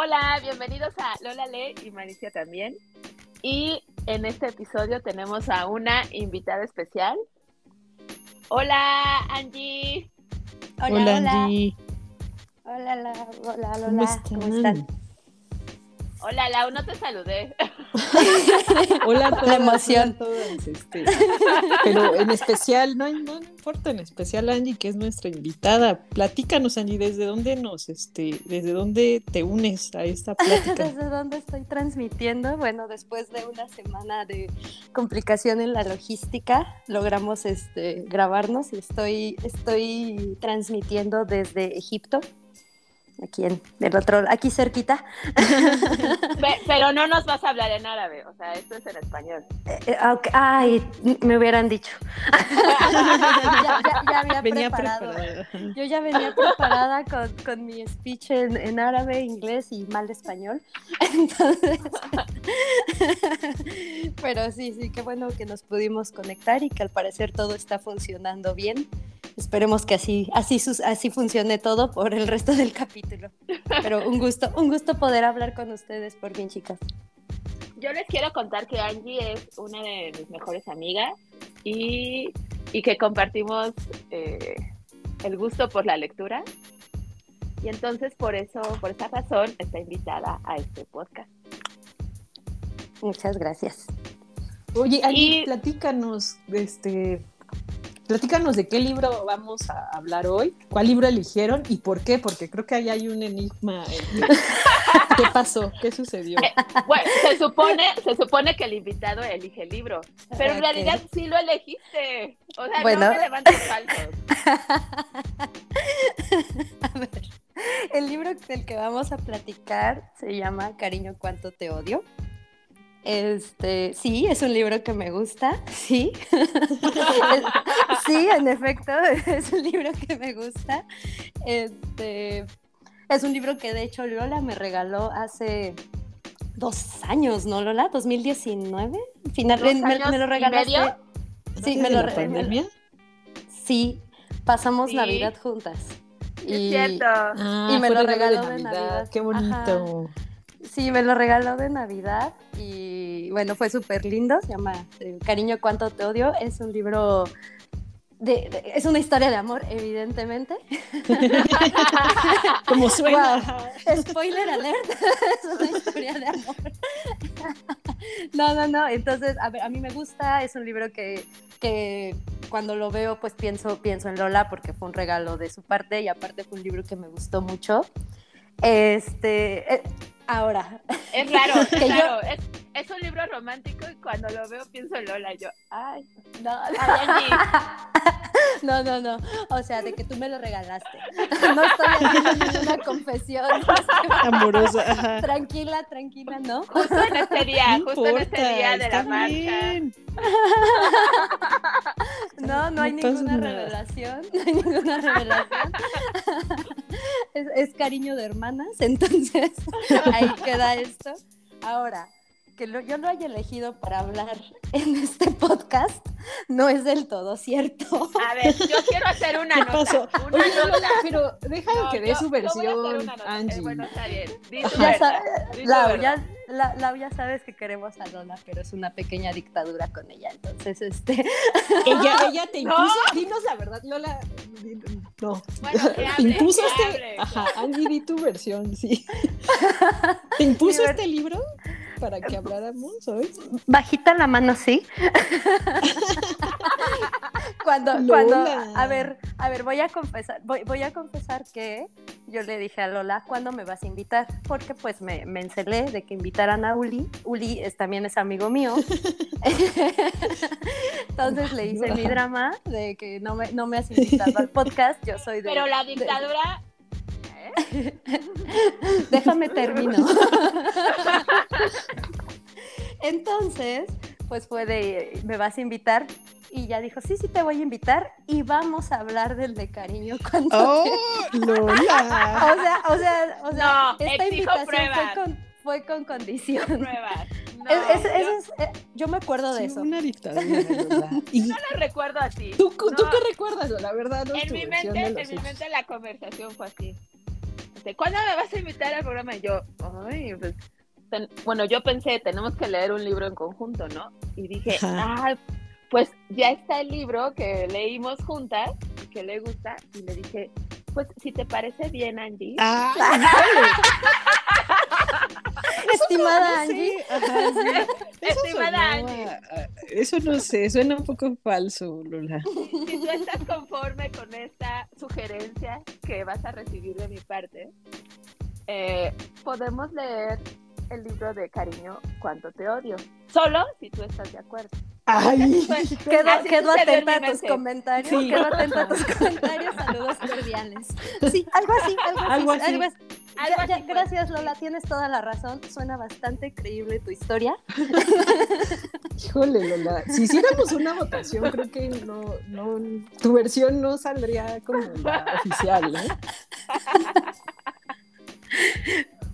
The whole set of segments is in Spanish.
Hola, bienvenidos a Lola Le y Maricia también. Y en este episodio tenemos a una invitada especial. Hola, Angie. Hola, hola. Angie. Hola, hola, hola, hola. ¿Cómo están? ¿Cómo están? Hola, Lau, no te saludé. Hola a todas, La emoción. hola a todas, este, pero en especial, no, no importa, en especial Angie, que es nuestra invitada. Platícanos, Angie, ¿desde dónde nos, este, desde dónde te unes a esta plática? ¿Desde dónde estoy transmitiendo? Bueno, después de una semana de complicación en la logística, logramos este, grabarnos y estoy, estoy transmitiendo desde Egipto. Aquí en del otro, aquí cerquita. Pe- Pero no nos vas a hablar en árabe, o sea, esto es en español. Eh, eh, Ay, me hubieran dicho. ya, ya- ya había Venía preparado. preparada. Yo ya venía preparada con, con mi speech en, en árabe, inglés y mal español. Entonces, pero sí, sí, qué bueno que nos pudimos conectar y que al parecer todo está funcionando bien. Esperemos que así, así, sus- así funcione todo por el resto del capítulo. Pero un gusto, un gusto poder hablar con ustedes por fin, chicas. Yo les quiero contar que Angie es una de mis mejores amigas y, y que compartimos eh, el gusto por la lectura. Y entonces por eso, por esa razón, está invitada a este podcast. Muchas gracias. Oye, Angie, Y- platícanos, este, platícanos de qué libro vamos a hablar hoy, cuál libro eligieron y por qué, porque creo que ahí hay un enigma. en- ¿Qué pasó? ¿Qué sucedió? Eh, Bueno, se supone, se supone que el invitado elige el libro, pero en realidad sí lo elegiste. O sea, Bueno. no me levantes falsos. A ver, el libro del que vamos a platicar se llama Cariño, cuánto te odio. Este, sí, es un libro que me gusta, sí. Es- sí, en efecto, es un libro que me gusta. Este, es un libro que de hecho Lola me regaló hace dos años, ¿no, Lola? ¿2019? Final, ¿Dos me, me lo y regalaste. medio? Sí, ¿Antes me lo la re- me lo- pandemia? Sí, pasamos Sí. Navidad juntas. Es cierto. Ah, Y me lo regaló de Navidad. Qué bonito. Sí, me lo regaló de Navidad y bueno, fue súper lindo. Se llama eh, Cariño, cuánto te odio. Es un libro. De, de- es una historia de amor, evidentemente. Como suena. Spoiler alert, es una historia de amor. No, no, no. Entonces, a ver, a mí me gusta, es un libro que, que cuando lo veo, pues pienso, pienso en Lola porque fue un regalo de su parte y aparte fue un libro que me gustó mucho. Este, eh, ahora, Es raro, es Que yo- raro. Es, es un libro romántico y cuando lo veo pienso en Lola. Yo, ay, no, no, no, no. O sea, de que tú me lo regalaste. No estoy haciendo ninguna confesión. Amorosa. Tranquila, tranquila, ¿no? Justo en este día, No justo en este día de la bien. No, no hay No ninguna nada. revelación. No hay ninguna revelación. Es, es cariño de hermanas, entonces ahí queda esto. Ahora, que lo- yo lo haya elegido para hablar en este podcast no es del todo cierto. A ver, yo quiero hacer una ¿Qué nota. pasó? Una Oye, nota. pero déjame No, que dé su versión. Eh, Angie. bueno, está bien. Ya tu Lau, ya, la- Lau, ya sabes que queremos a Lola, pero es una pequeña dictadura con ella. Entonces, este, Ella, ella te No. impuso, dinos la verdad, Lola. No. Bueno, que te hable, impuso este. hable. Ajá, Angie, di tu versión, sí. ¿Te impuso este libro para que habláramos hoy? bajita la mano, sí. cuando, cuando, a ver, a ver, voy a confesar, voy, voy a confesar que yo le dije a Lola, ¿cuándo me vas a invitar? Porque pues me, me encelé de que invitaran a Uli. Uli es, también es amigo mío. Entonces le hice mi drama de que no me, no me has invitado al podcast. Yo soy de. Pero la de- Déjame termino. Entonces, pues fue de, ¿me vas a invitar? Y ya dijo, sí, sí te voy a invitar y vamos a hablar del de cariño cuando... ¡Oh, O Lola! sea, o sea, o sea, No, esta invitación pruebas. fue con, fue con condición. Pruebas. No, Es- es- yo eso es- eh, yo me acuerdo de eso. Una dictadura, Lola. Y no lo recuerdo así. ¿Tú, tú No, qué recuerdas, la verdad? No En mi mente, en mi mente la conversación fue así. Este, ¿Cuándo me vas a invitar al programa? Y yo, ay, pues, bueno, yo pensé, tenemos que leer un libro en conjunto, ¿no? Y dije, ah, pues ya está el libro que leímos juntas, que le gusta, y le dije, pues si te parece bien, Angie. Ah, Estimada Angie. Estimada Angie. Eso no sé, suena un poco falso, Lola. Si tú estás conforme con esta sugerencia que vas a recibir de mi parte, eh, podemos leer el libro de Cariño, Cuánto te odio. Solo si tú estás de acuerdo. Ay, quedo, atenta a tus comentarios. Quedo atenta a tus comentarios. Saludos cordiales. Sí, algo así, algo así. Algo así. Gracias, Lola. Tienes toda la razón. Suena bastante creíble tu historia. Híjole, Lola. Si hiciéramos una votación, creo que no, no, tu versión no saldría como la oficial, ¿eh?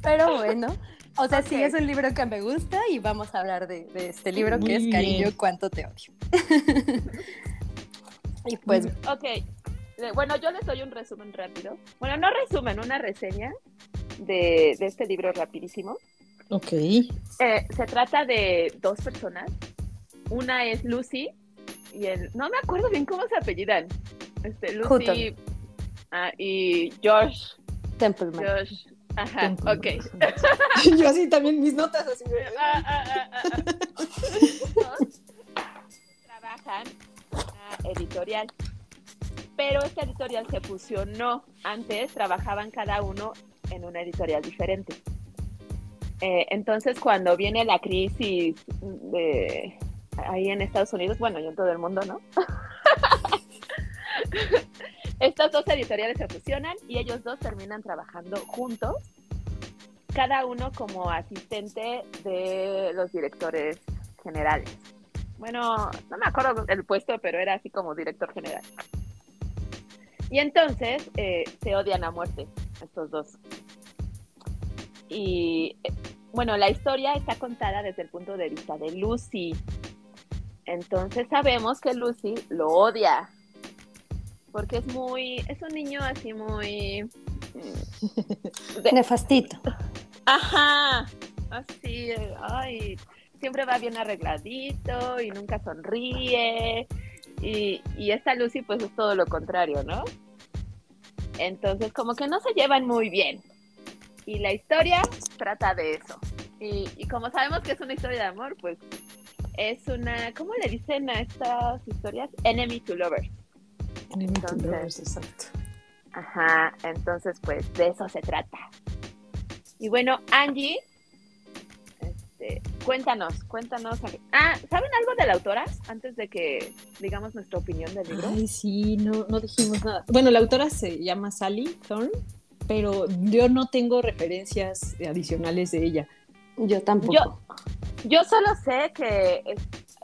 Pero bueno, o sea, sí es un libro que me gusta y vamos a hablar de, este libro que es Cariño, cuánto te odio. y pues... Ok, bueno, yo les doy un resumen rápido. Bueno, no resumen, una reseña de, este libro rapidísimo. Ok. Eh, se trata de dos personas. Una es Lucy y el... No me acuerdo bien cómo se apellidan. Este, Lucy ah, y Josh. Templeman. Josh Ajá, ok. Yo así también mis notas así. Ah, ah, ah, trabajan una editorial, pero esta editorial se fusionó. Antes trabajaban cada uno en una editorial diferente. Eh, entonces, cuando viene la crisis de ahí en Estados Unidos, bueno, y en todo el mundo, ¿no? Estas dos editoriales se fusionan y ellos dos terminan trabajando juntos, cada uno como asistente de los directores generales. Bueno, no me acuerdo el puesto, pero era así como director general. Y entonces eh, se odian a muerte estos dos. Y bueno, la historia está contada desde el punto de vista de Lucy. Entonces sabemos que Lucy lo odia porque es muy, es un niño así muy... Mm, Nefastito. Ajá, así, ay, siempre va bien arregladito y nunca sonríe. Y, y esta Lucy pues es todo lo contrario, ¿no? Entonces como que no se llevan muy bien. Y la historia trata de eso. Y, y como sabemos que es una historia de amor, pues es una, ¿cómo le dicen a estas historias? Enemy to lovers. Entonces, exacto. Ajá, entonces pues de eso se trata. Y bueno, Angie, este, cuéntanos, cuéntanos. Ah, ¿saben algo de la autora? Antes de que digamos nuestra opinión del libro. Ay, sí, no, no dijimos nada. Bueno, la autora se llama Sally Thorne, pero yo no tengo referencias adicionales de ella. Yo tampoco. Yo, yo solo sé que,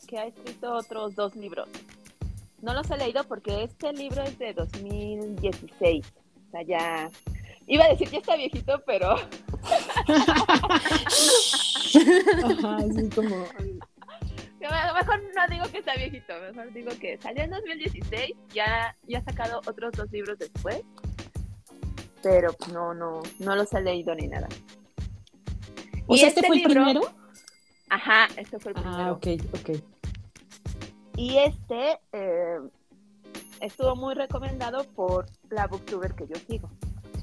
que ha escrito otros dos libros. No los he leído porque este libro es de 2016. O sea, ya. Iba a decir que está viejito, pero. Ajá, así como. Mejor no digo que está viejito, mejor digo que salió en 2016, ya, ya ha sacado otros dos libros después, pero no, no, no los he leído ni nada. ¿O sea, este, fue el primero? Ajá, este fue el ah, primero. Ah, ok, ok. Y este eh, estuvo muy recomendado por la booktuber que yo sigo.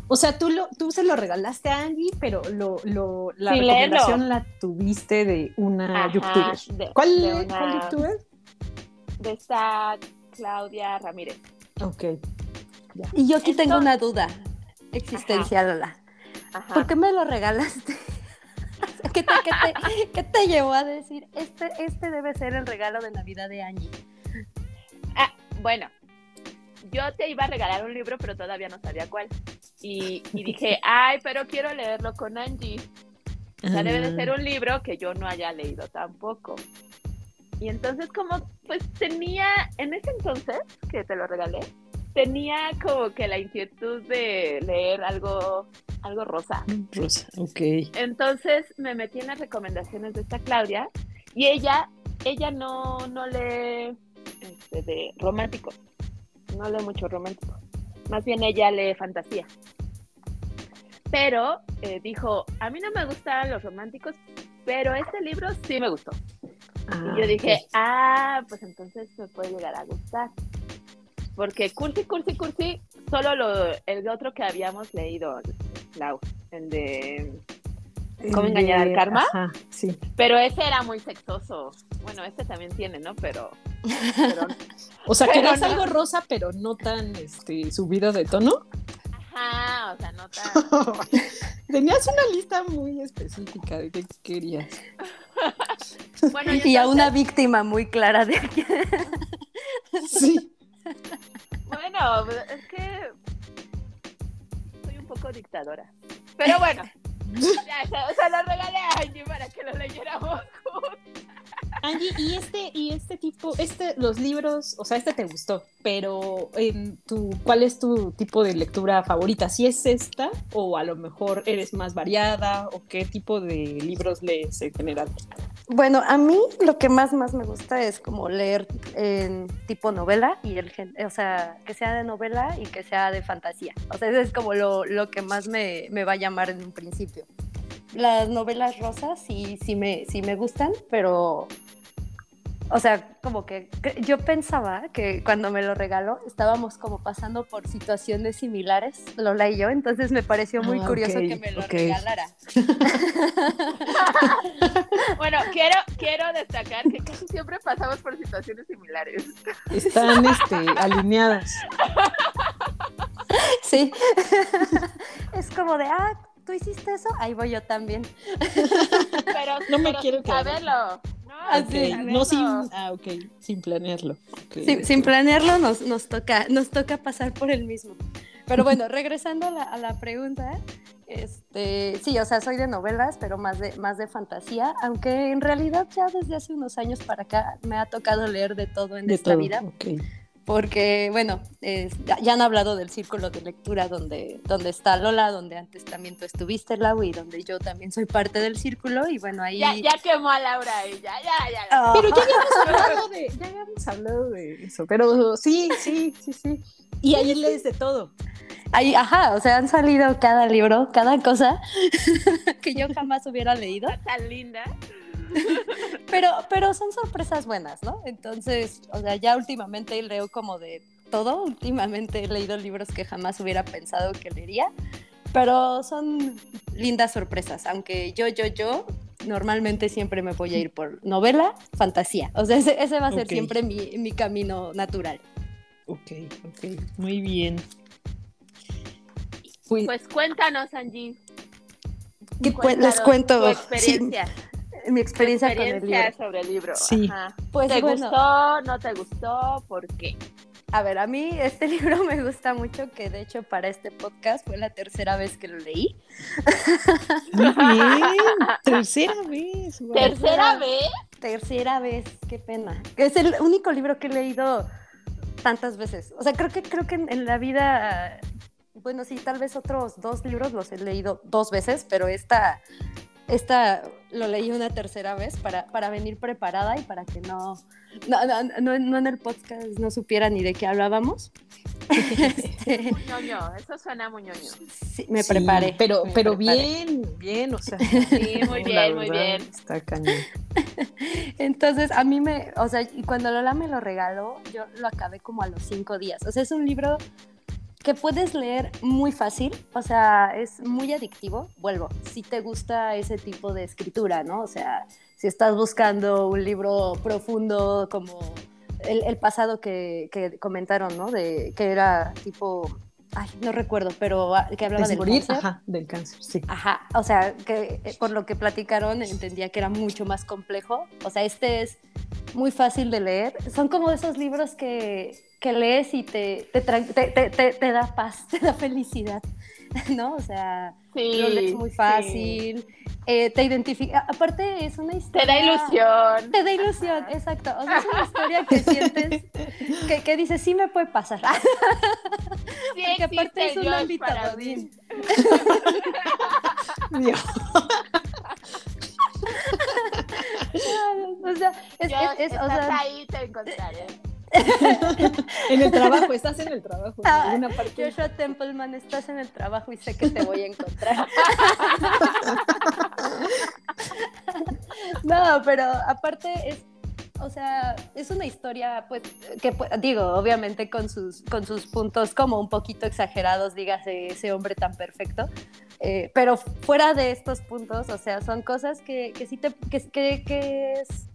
O sea, tú, lo, tú se lo regalaste a Angie, pero lo, lo, la recomendación la tuviste de una youtuber. ¿Cuál, de youtuber? De esta Claudia Ramírez. Ok. Y yo aquí tengo una duda existencial, Lola. ¿Por qué me lo regalaste? ¿Qué te, te, llevó a decir, este, este debe ser el regalo de Navidad de Angie? Ah, bueno, yo te iba a regalar un libro, pero todavía no sabía cuál. Y, dije, ay, pero quiero leerlo con Angie. O sea, debe de ser un libro que yo no haya leído tampoco. Y entonces como, pues tenía, en ese entonces que te lo regalé, tenía como que la inquietud de leer algo algo rosa. Rosa, ok. Entonces me metí en las recomendaciones de esta Claudia y ella, ella no, no lee este, de romántico, no lee mucho romántico. Más bien ella lee fantasía. pero eh, dijo, a mí no me gustan los románticos, pero este libro sí me gustó. y yo dije, ah, pues entonces me puede llegar a gustar. Porque Cursi, Cursi, Cursi, solo lo, el otro que habíamos leído, Lau, el de ¿Cómo engañar al karma? Ajá, sí. Pero ese era muy sexoso. Bueno, este también tiene, ¿no? Pero. pero o sea, querías no. algo rosa, pero no tan este, subido de tono. ajá, o sea, no tan. Tenías una lista muy específica de qué querías. Bueno, Y a una víctima muy clara de Sí. Bueno, es que. Soy un poco dictadora. Pero bueno. Ya, se, se lo regalé a Angie para que lo leyéramos juntos. Angie, y este, y este tipo, este, los libros, o sea, este te gustó, pero en tu, ¿cuál es tu tipo de lectura favorita? ¿Si es esta o a lo mejor eres más variada o qué tipo de libros lees en general? Bueno, a mí lo que más más me gusta es como leer en tipo novela y el o sea, que sea de novela y que sea de fantasía. O sea, eso es como lo, lo que más me, me va a llamar en un principio. Las novelas rosas sí, sí me, sí me gustan, pero o sea, como que yo pensaba que cuando me lo regaló estábamos como pasando por situaciones similares, Lola y yo, entonces me pareció muy Ah, curioso que me lo regalara. Bueno, quiero, quiero destacar que casi siempre pasamos por situaciones similares. Están este, alineadas. Sí. es como de, ah, tú hiciste eso, ahí voy yo también. Pero, No me pero quiero quedar. saberlo. No, Ah, Ok, sí. No sin, ah, ok, sin planearlo. Sin, planearlo nos, nos, toca, nos toca pasar por el mismo. Pero bueno, regresando a la, a la pregunta, este, sí, o sea, soy de novelas, pero más de, más de fantasía, aunque en realidad ya desde hace unos años para acá me ha tocado leer de todo en De esta todo. vida. ok. Porque, bueno, es- ya, han hablado del círculo de lectura donde, donde está Lola, donde antes también tú estuviste, Lau, y donde yo también soy parte del círculo, y bueno, ahí... Ya, ya quemó a Laura y ya, ya, ya. Ah, Pero ya habíamos hablado de, ya habíamos hablado de eso, pero sí, sí, sí, sí. Y ahí lees de todo. ahí, ajá, o sea, han salido cada libro, cada cosa que yo jamás hubiera leído, Tan linda. Pero, pero son sorpresas buenas, ¿no? Entonces, o sea, ya últimamente leo como de todo, últimamente he leído libros que jamás hubiera pensado que leería, pero son lindas sorpresas, aunque yo, yo, yo normalmente siempre me voy a ir por novela, fantasía. O sea, ese, ese va a ser siempre mi, mi camino natural. Ok, ok, muy bien. Pues, Pues cuéntanos, Angie. ¿Qué cuen- Cuéntanos les cuento? Tu experiencia. Sí, mi experiencia, con el experiencia libro. sobre el libro. Sí. Ajá. Pues ¿Te bueno, gustó? ¿No te gustó? ¿Por qué? a ver, a mí este libro me gusta mucho, que de hecho para este podcast fue la tercera vez que lo leí. muy bien. Tercera vez. wow. ¿Tercera vez? Tercera vez, qué pena. Es el único libro que he leído tantas veces. O sea, creo que creo que en, en la vida, bueno, sí, tal vez otros dos libros los he leído dos veces, pero esta, esta lo leí una tercera vez para, para venir preparada y para que no, no, no, no- no en el podcast no supiera ni de qué hablábamos. Este. Eso suena muy ñoño. sí, me Sí, preparé. Pero, me pero preparé. bien, bien, o sea. Sí, muy bien, muy bien. Está cañón. Entonces, a mí me, o sea, y cuando Lola me lo regaló, yo lo acabé como a los cinco días. O sea, es un libro que puedes leer muy fácil, o sea, es muy adictivo. Vuelvo, si te gusta ese tipo de escritura, ¿no? O sea, si estás buscando un libro profundo como el, el pasado que, que comentaron, ¿no? De que era tipo, ay, no recuerdo, pero que hablaba ¿Es del morir? cáncer. Ajá, del cáncer, sí. Ajá, o sea, que eh, por lo que platicaron entendía que era mucho más complejo. O sea, este es muy fácil de leer. Son como esos libros que, que lees y te, te, te, te- te- te da paz, te da felicidad, ¿no? O sea, Sí. lo lees muy sí. fácil, eh, te identifica. Aparte, es una Te historia. da ilusión. Te da ilusión, exacto. O sea, es una historia que sientes, que, que dices, sí me puede pasar. Sí Porque aparte es un ámbito godín. Dios. O sea, es, Dios, es- es- o sea, ahí, te encontraré. en el trabajo, estás en el trabajo. En Ah, parte. Joshua Templeman, estás en el trabajo y sé que te voy a encontrar. no, pero aparte es, o sea, es una historia, pues, que pu- digo, obviamente con sus, con sus puntos como un poquito exagerados, dígase ese hombre tan perfecto. eh, pero fuera de estos puntos, o sea, son cosas que, que sí te, que, que, que es,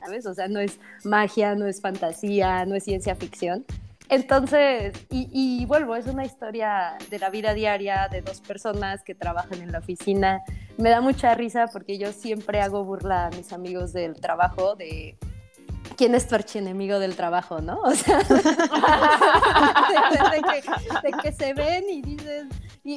¿sabes? O sea, no es magia, no es fantasía, no es ciencia ficción. Entonces, y, y vuelvo, es una historia de la vida diaria de dos personas que trabajan en la oficina. Me da mucha risa porque yo siempre hago burla a mis amigos del trabajo de quién es tu archienemigo del trabajo, ¿no? O sea, de, que se ven y dices,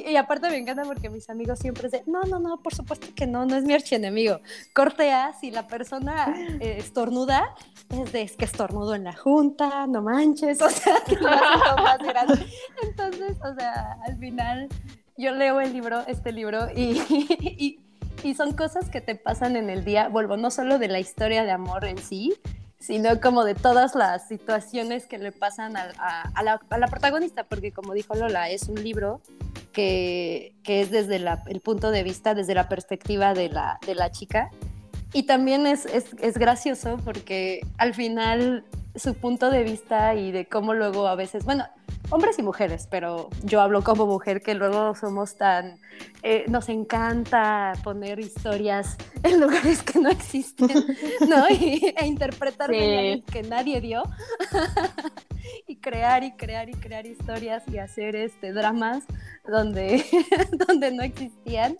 y, y aparte me encanta porque mis amigos siempre dicen, no, no, no, por supuesto que no, no es mi archienemigo. Corte si la persona eh, estornuda, es de, es que estornudo en la junta, no manches, o sea, que lo más grande. Entonces, o sea, al final yo leo el libro, este libro, y, y, y son cosas que te pasan en el día, vuelvo, no solo de la historia de amor en sí, sino como de todas las situaciones que le pasan a, a- a la, a la protagonista, porque como dijo Lola, es un libro que, es desde el punto de vista, desde la perspectiva de la, de la chica. Y también es, es, es gracioso porque al final su punto de vista y de cómo luego a veces, bueno, hombres y mujeres, pero yo hablo como mujer que luego somos tan, eh, nos encanta poner historias en lugares que no existen, ¿no? Y, e interpretar Sí. que nadie dio. y crear y crear y crear historias y hacer este dramas donde, donde no existían.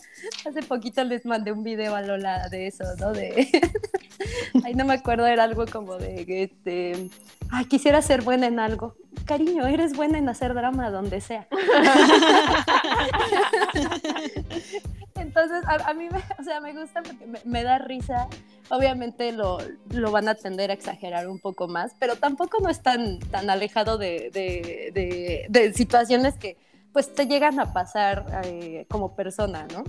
Hace poquito les mandé un video a Lola de eso, ¿no? De Ay, no me acuerdo, era algo como de este, ay, quisiera ser buena en algo. Cariño, eres buena en hacer drama donde sea. Entonces, a, a mí me, o sea, me gusta porque me, me da risa. Obviamente lo, lo van a tender a exagerar un poco más, pero tampoco no es tan, tan alejado de, de- de- de situaciones que pues te llegan a pasar eh, como persona, ¿no?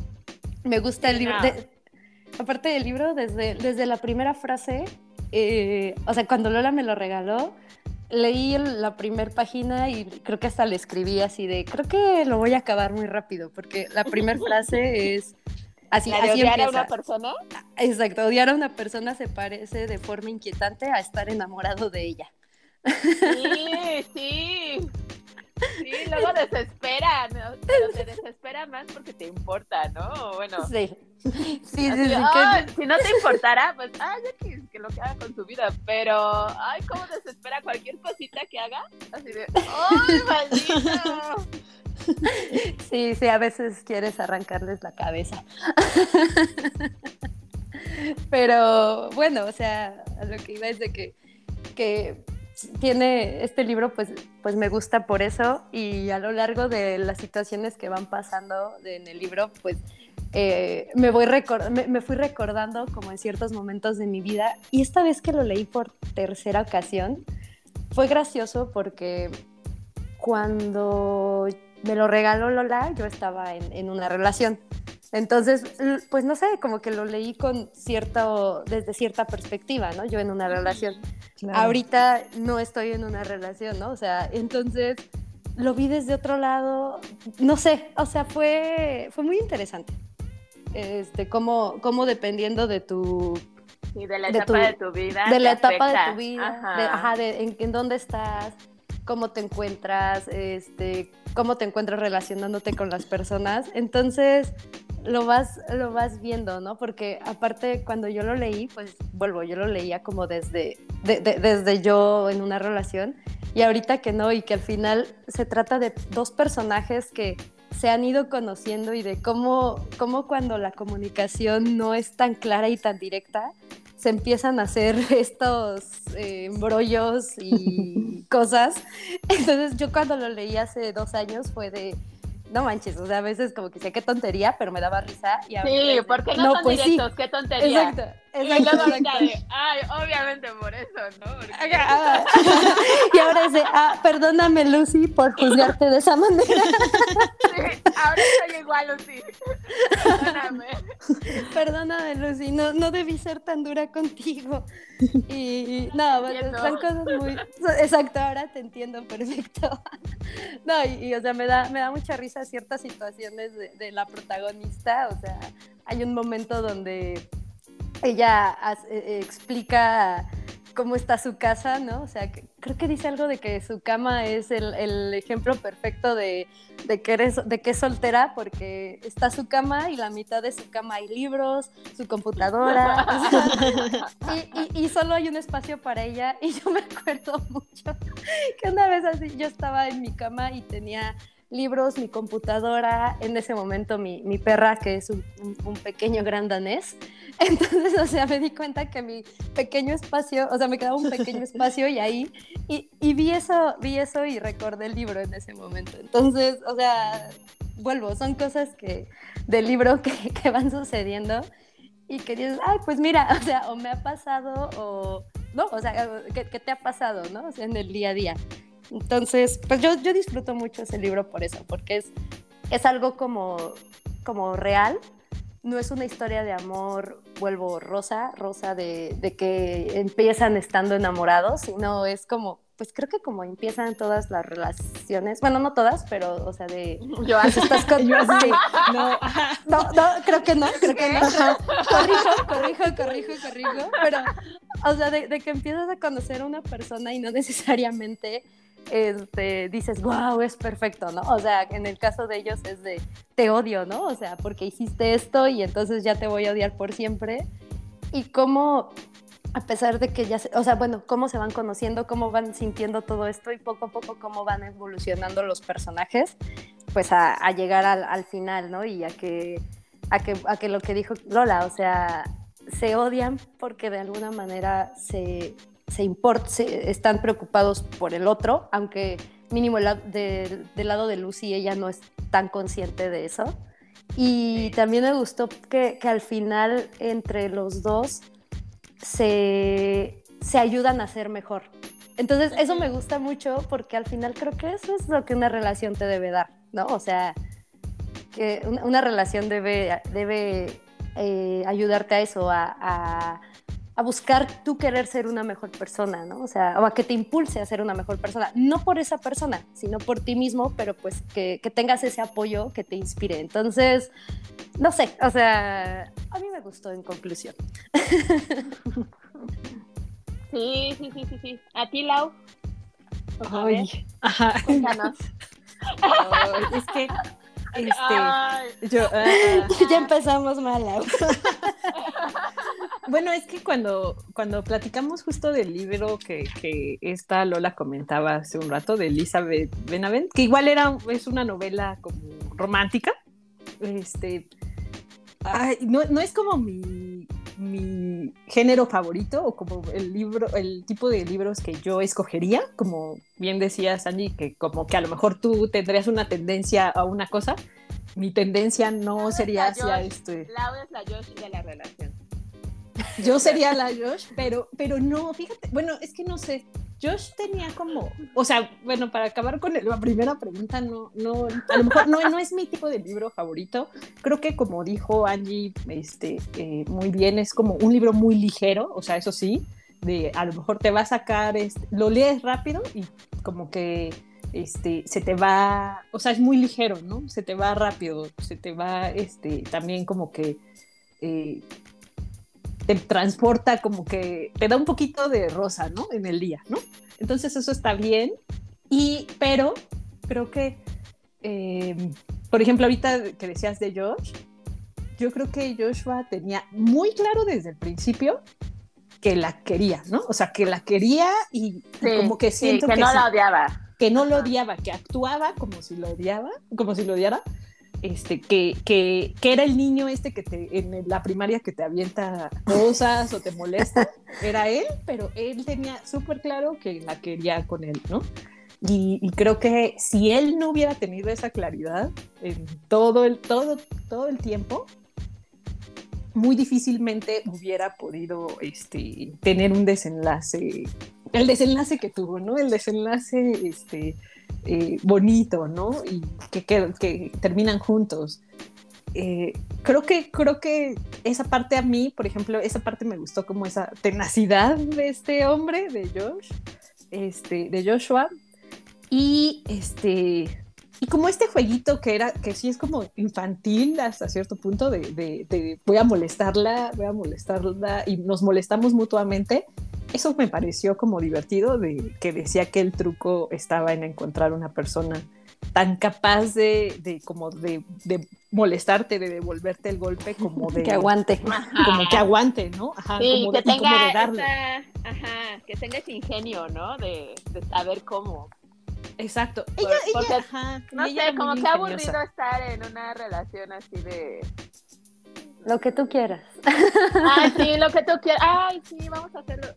Me gusta el libro. de- aparte del libro, desde, desde la primera frase, eh, o sea, cuando Lola me lo regaló, leí la primera página y creo que hasta le escribí así de, creo que lo voy a acabar muy rápido, porque la primera frase es así, ¿La de así odiar a una persona? Exacto, odiar a una persona se parece de forma inquietante a estar enamorado de ella. Sí, sí. Sí, luego desespera, ¿no? Pero te desespera más porque te importa, ¿no? Bueno, Sí, sí, sí, así sí, de, que- "Ay, si no te importara, pues, ay, ya que, que lo que haga con su vida, pero, ay, cómo desespera cualquier cosita que haga, así de, ay, maldito. Sí, sí, a veces quieres arrancarles la cabeza. Pero bueno, o sea, a lo que iba es de que, que tiene este libro, pues, pues me gusta por eso. Y a lo largo de las situaciones que van pasando en el libro, pues eh, me, voy me, me fui recordando como en ciertos momentos de mi vida. Y esta vez que lo leí por tercera ocasión, fue gracioso porque cuando me lo regaló Lola, yo estaba en, en una relación. Entonces, pues no sé, como que lo leí con cierto, desde cierta perspectiva, ¿no? Yo en una relación. Claro. Ahorita no estoy en una relación, ¿no? O sea, entonces lo vi desde otro lado, no sé, o sea, fue, fue muy interesante. Este, cómo, cómo dependiendo de tu Sí, de la De etapa tu- de tu vida. de la etapa de tu vida, Ajá. de, ajá, de en, en dónde estás, cómo te encuentras, este, cómo te encuentras relacionándote con las personas. Entonces, lo vas, lo vas viendo, ¿no? Porque aparte, cuando yo lo leí, pues vuelvo, yo lo leía como desde, de- de- desde yo en una relación, y ahorita que no, y que al final se trata de dos personajes que se han ido conociendo y de cómo, cómo cuando la comunicación no es tan clara y tan directa, se empiezan a hacer estos eh, embrollos y cosas. Entonces yo cuando lo leí hace dos años fue de, no manches, o sea, a veces como que sé qué tontería, pero me daba risa. Y ahora Sí, es de, porque no, son pues sí". directos, qué tontería. Exacto, Y de, ay, obviamente por eso, ¿no? Porque- Ah, y ahora es de, ah, perdóname Lucy por juzgarte de esa manera. Sí, ahora soy igual, Lucy. Perdóname. Perdóname Lucy, no, no debí ser tan dura contigo. Y no, bueno, son cosas muy... Exacto, ahora te entiendo perfecto. No, y, y, o sea, me da, me da mucha risa ciertas situaciones de, de la protagonista. O sea, hay un momento donde ella hace- eh, explica cómo está su casa, ¿no? O sea, que- creo que dice algo de que su cama es el, el ejemplo perfecto de, de que eres, de que es soltera, porque está su cama y la mitad de su cama hay libros, su computadora, o sea, y, y- y solo hay un espacio para ella. Y yo me acuerdo mucho que una vez así yo estaba en mi cama y tenía libros, mi computadora, en ese momento mi, mi perra, que es un, un- un pequeño gran danés. Entonces, o sea, me di cuenta que mi pequeño espacio, o sea, me quedaba un pequeño espacio y ahí, y, y vi eso, vi eso y recordé el libro en ese momento. Entonces, o sea, vuelvo, son cosas que del libro que, que van sucediendo y que dices, ay, pues mira, o sea, o me ha pasado o no, o sea, ¿qué, qué te ha pasado, no? O sea, en el día a día. Entonces, pues yo, yo disfruto mucho ese libro por eso, porque es, es algo como, como real, no es una historia de amor, vuelvo rosa, rosa de, de que empiezan estando enamorados, sino es como, pues creo que como empiezan todas las relaciones, bueno, no todas, pero, o sea, de... Yo pues, estás con- Yo así, sí. no. No, no, creo que no, creo que no. Corrijo, corrijo, corrijo, corrijo. Pero, o sea, de, de que empiezas a conocer a una persona y no necesariamente este, dices, wow, es perfecto, ¿no? O sea, en el caso de ellos es de, te odio, ¿no? O sea, porque hiciste esto y entonces ya te voy a odiar por siempre. Y cómo, a pesar de que ya, se, o sea, bueno, cómo se van conociendo, cómo van sintiendo todo esto y poco a poco cómo van evolucionando los personajes, pues a, llegar al, al final, ¿no? Y a que, a, que, a que lo que dijo Lola, o sea, se odian porque de alguna manera se, se, import, se están preocupados por el otro, aunque mínimo la- del- del lado de Lucy ella no es tan consciente de eso. Y también me gustó que, que al final entre los dos se, se ayudan a ser mejor. Entonces eso me gusta mucho porque al final creo que eso es lo que una relación te debe dar, ¿no? O sea, que una, una relación debe, debe eh, ayudarte a eso, a, a- a buscar tú querer ser una mejor persona, ¿no? O sea, o a que te impulse a ser una mejor persona, no por esa persona, sino por ti mismo, pero pues que, que tengas ese apoyo que te inspire. Entonces, no sé, o sea, a mí me gustó en conclusión. Sí, sí, sí, sí, sí. A ti, Lau, ver. Ay, ajá. cuéntanos. Ay, es que, este, yo, ah, ya empezamos mal. Bueno, es que cuando, cuando platicamos justo del libro que, que esta Lola comentaba hace un rato, de Elizabeth Benavent, que igual era, es una novela como romántica, este, ay, no, no es como mi, mi género favorito o como el libro, el tipo de libros que yo escogería, como bien decía Sandy, que como que a lo mejor tú tendrías una tendencia a una cosa, mi tendencia no sería hacia Josh. este... Lau es la Josh de la relación. Yo sería la Josh, pero, pero no, fíjate, bueno, es que no sé. Josh tenía como, o sea, bueno, para acabar con la primera pregunta, no, no, a lo mejor no, no es mi tipo de libro favorito. Creo que como dijo Angie, este, eh, muy bien, es como un libro muy ligero, o sea, eso sí, de a lo mejor te va a sacar, lo lees rápido y como que este, se te va, o sea, es muy ligero, ¿no? Se te va rápido, se te va, este, también como que eh, te transporta, como que te da un poquito de rosa, ¿no? En el día, ¿no? Entonces eso está bien, y, pero creo que, eh, por ejemplo, ahorita que decías de Josh, yo creo que Joshua tenía muy claro desde el principio que la quería, ¿no? O sea, que la quería y, y como que sí, siento que, que, no la odiaba. que no lo odiaba, que actuaba como si lo odiaba, como si lo odiara, este, que, que, que era el niño este que te, en la primaria que te avienta cosas o te molesta, era él, pero él tenía súper claro que la quería con él, ¿no? Y, creo que si él no hubiera tenido esa claridad en todo el, todo, todo el tiempo, muy difícilmente hubiera podido este, tener un desenlace, el desenlace que tuvo, ¿no? El desenlace este, eh, bonito, ¿no? Y que, que, terminan juntos. Eh, creo que creo que esa parte a mí, por ejemplo, esa parte me gustó como esa tenacidad de este hombre, de Josh, este, de Joshua, y este y como este jueguito que era, que sí es como infantil hasta cierto punto, de, de, voy a molestarla, voy a molestarla, y nos molestamos mutuamente, eso me pareció como divertido, de que decía que el truco estaba en encontrar una persona tan capaz de, de como de, de, molestarte, de devolverte el golpe, como de... Que aguante. Como que aguante, ¿no? Ajá, como que tenga darle. ajá, que tenga ese ingenio, ¿no? De, de saber cómo. Exacto. ella, ella, ajá, no sé, como que aburrido estar en una relación así de... Lo que tú quieras. Ay, sí, lo que tú quieras. Ay, sí, vamos a hacerlo.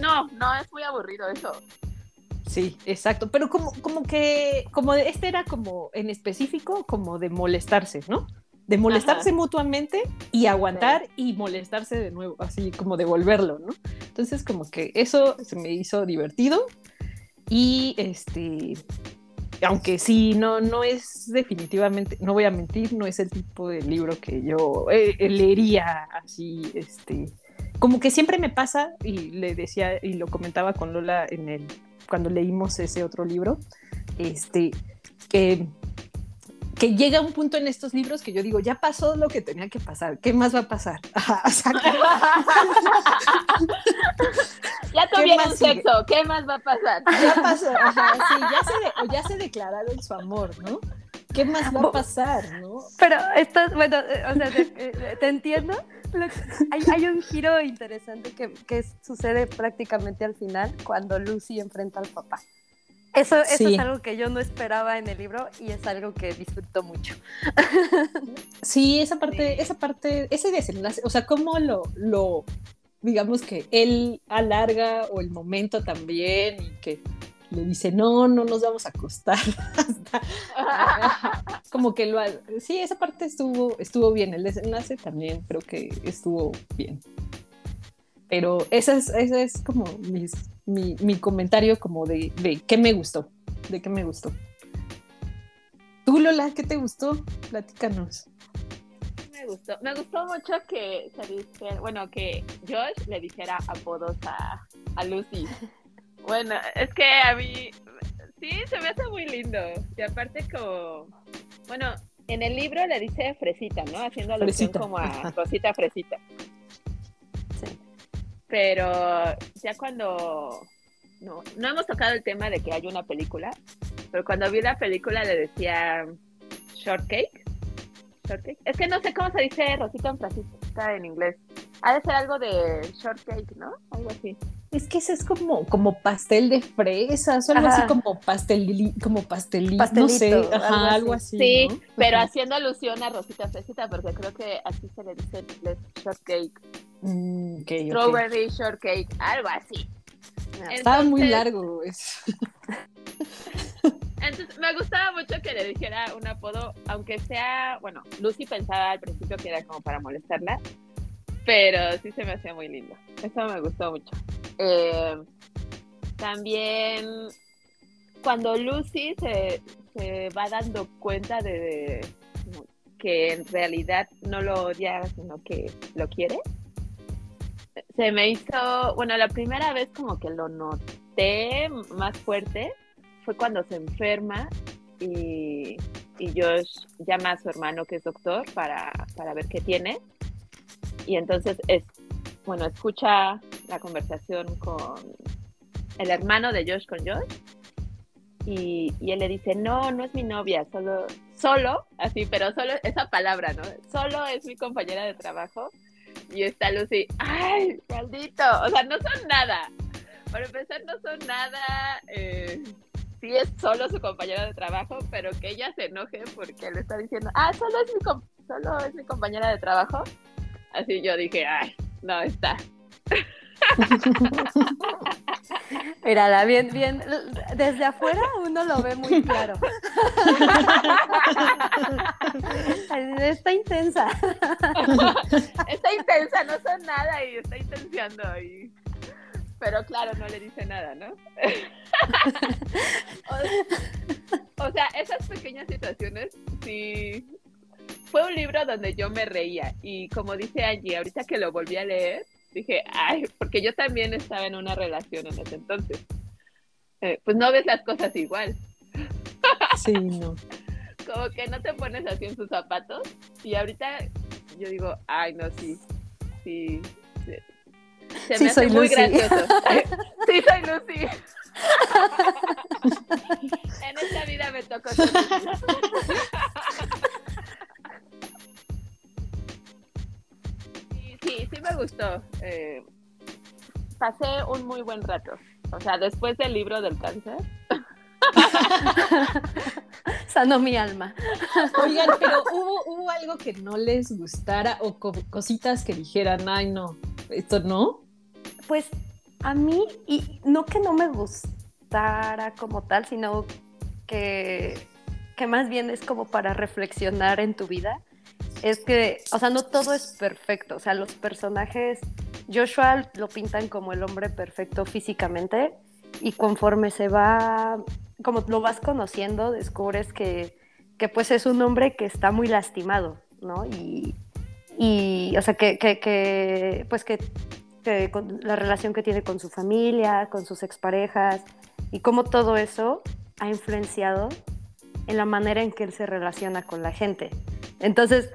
No, no, es muy aburrido eso. Sí, exacto. Pero como, como que, como este era como en específico, como de molestarse, ¿no? De molestarse mutuamente y aguantar y molestarse de nuevo, así como devolverlo, ¿no? Entonces, como que eso se me hizo divertido y este, aunque sí, no, no es definitivamente, no voy a mentir, no es el tipo de libro que yo eh, leería así, este, como que siempre me pasa, y le decía, y lo comentaba con Lola en el, cuando leímos ese otro libro, este, que que llega un punto en estos libros que yo digo, ya pasó lo que tenía que pasar, ¿qué más va a pasar? ya tuvieron sexo, ¿qué más va a pasar? Ya pasó, ajá, sí, ya se, ya se declararon su amor, ¿no? ¿Qué más va a pasar, no? Pero esto, bueno, eh, o sea, eh, te, entiendo. Hay, hay, un giro interesante que, que sucede prácticamente al final cuando Lucy enfrenta al papá. Eso, eso es algo que yo no esperaba en el libro y es algo que disfruto mucho. Sí, esa parte, esa parte, ese desenlace, o sea, cómo lo, lo, digamos que él alarga o el momento también y que le dice, no, no nos vamos a acostar. como que lo, sí, esa parte estuvo, estuvo bien, el desenlace también creo que estuvo bien. Pero esa es, esa es como mis mi, mi comentario como de, de qué me gustó, de qué me gustó. Tú, Lola, ¿qué te gustó? Platícanos. Me gustó, me gustó mucho que se dijera, bueno, que Josh le dijera apodos a, a Lucy. Bueno, es que a mí sí se me hace muy lindo. Y aparte como, bueno, en el libro le dice fresita, ¿no? Haciendo alusión como a Rosita Fresita pero ya cuando no, no hemos tocado el tema de que hay una película, pero cuando vi la película le decía shortcake. Shortcake. Es que no sé cómo se dice rosita en frasista en inglés. Ha de ser algo de shortcake, ¿no? Algo así. Es que ese es como, como pastel de fresas, o algo así como pastel, como pastelito, no sé, algo así. Sí, pero haciendo alusión a Rosita Fresita, porque creo que así se le dice en inglés shortcake. Mm, Strawberry shortcake, algo así. Estaba muy largo eso. Entonces, me gustaba mucho que le dijera un apodo, aunque sea, bueno, Lucy pensaba al principio que era como para molestarla, pero sí se me hacía muy lindo. Eso me gustó mucho. Eh, también cuando Lucy se, se va dando cuenta de, que en realidad no lo odia, sino que lo quiere, se me hizo, bueno, la primera vez como que lo noté más fuerte fue cuando se enferma y, y Josh llama a su hermano que es doctor para, para ver qué tiene. Y entonces es, bueno, escucha la conversación con el hermano de Josh con Josh y, él le dice, no, no es mi novia, solo, solo, así, pero solo esa palabra, ¿no? Solo es mi compañera de trabajo y está Lucy, ¡ay, maldito! O sea, no son nada. Para empezar, no son nada. Eh, sí es solo su compañera de trabajo, pero que ella se enoje porque le está diciendo, ah, solo es mi, solo es mi compañera de trabajo. Así yo dije, ay, no está. Mírala, bien, bien. Desde afuera uno lo ve muy claro. Está intensa. Está intensa, no son nada y está intenciando ahí. Pero claro, no le dice nada, ¿no? o, sea, esas pequeñas situaciones sí. Fue un libro donde yo me reía y como dice Angie, ahorita que lo volví a leer, dije, ay, porque yo también estaba en una relación en ese entonces. Eh, pues no ves las cosas igual. Sí, no. Como que no te pones así en sus zapatos y ahorita yo digo, ay, no, sí, sí. Se sí, me soy hace muy Lucy. gracioso. sí, soy Lucy. en esta vida me tocó Sí, sí, me gustó. Eh, pasé un muy buen rato. O sea, después del libro del cáncer. Sanó mi alma. Oigan, pero ¿hubo, hubo algo que no les gustara o co- cositas que dijeran, ay, no, esto no. Pues a mí, y no que no me gustara como tal, sino que, que más bien es como para reflexionar en tu vida. Es que, o sea, no todo es perfecto. O sea, los personajes, Joshua lo pintan como el hombre perfecto físicamente y conforme se va, como lo vas conociendo, descubres que, que pues es un hombre que está muy lastimado, ¿no? Y, y o sea, que, que, pues que que la relación que tiene con su familia, con sus exparejas y cómo todo eso ha influenciado en la manera en que él se relaciona con la gente. Entonces,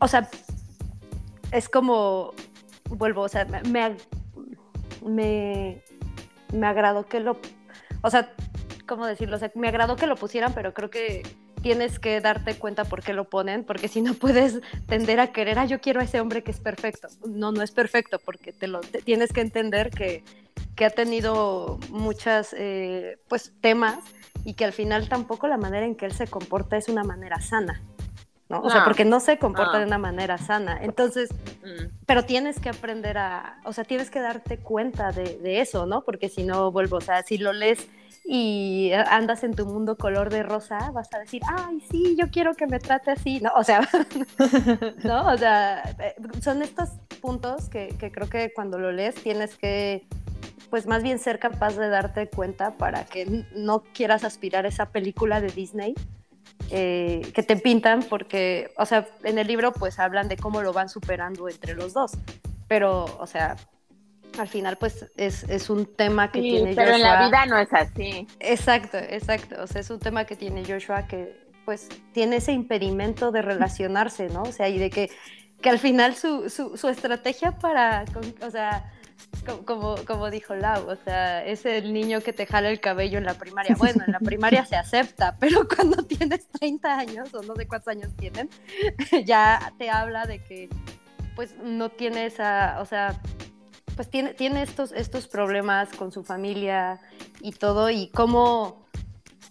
o sea, es como, vuelvo, o sea, me, me, me agradó que lo, o sea, ¿cómo decirlo? O sea, me agradó que lo pusieran, pero creo que tienes que darte cuenta por qué lo ponen, porque si no puedes tender a querer, ah, yo quiero a ese hombre que es perfecto. No, no es perfecto, porque te lo tienes que entender que, que ha tenido muchas, eh, pues, temas y que al final tampoco la manera en que él se comporta es una manera sana, ¿no? O sea, porque no se comporta No. de una manera sana. Entonces, Mm. pero tienes que aprender a, o sea, tienes que darte cuenta de, de eso, ¿no? Porque si no, vuelvo, o sea, si lo lees y andas en tu mundo color de rosa, vas a decir, ay, sí, yo quiero que me trate así, ¿no? O sea, ¿no? O sea, eh, son estos puntos que, que creo que cuando lo lees tienes que, pues más bien ser capaz de darte cuenta para que no quieras aspirar a esa película de Disney eh, que te pintan porque, o sea, en el libro pues hablan de cómo lo van superando entre los dos, pero, o sea, al final pues es, es un tema que Sí, tiene pero en la Joshua. vida no es así. Exacto, exacto, o sea, es un tema que tiene Joshua que pues tiene ese impedimento de relacionarse, ¿no? O sea, y de que, que al final su, su, su estrategia para, o sea, como, como dijo Lau, o sea, es el niño que te jala el cabello en la primaria. Bueno, en la primaria se acepta, pero cuando tienes 30 años o no sé cuántos años tienen, ya te habla de que pues no tiene esa, o sea, pues tiene, tiene estos, estos problemas con su familia y todo y cómo,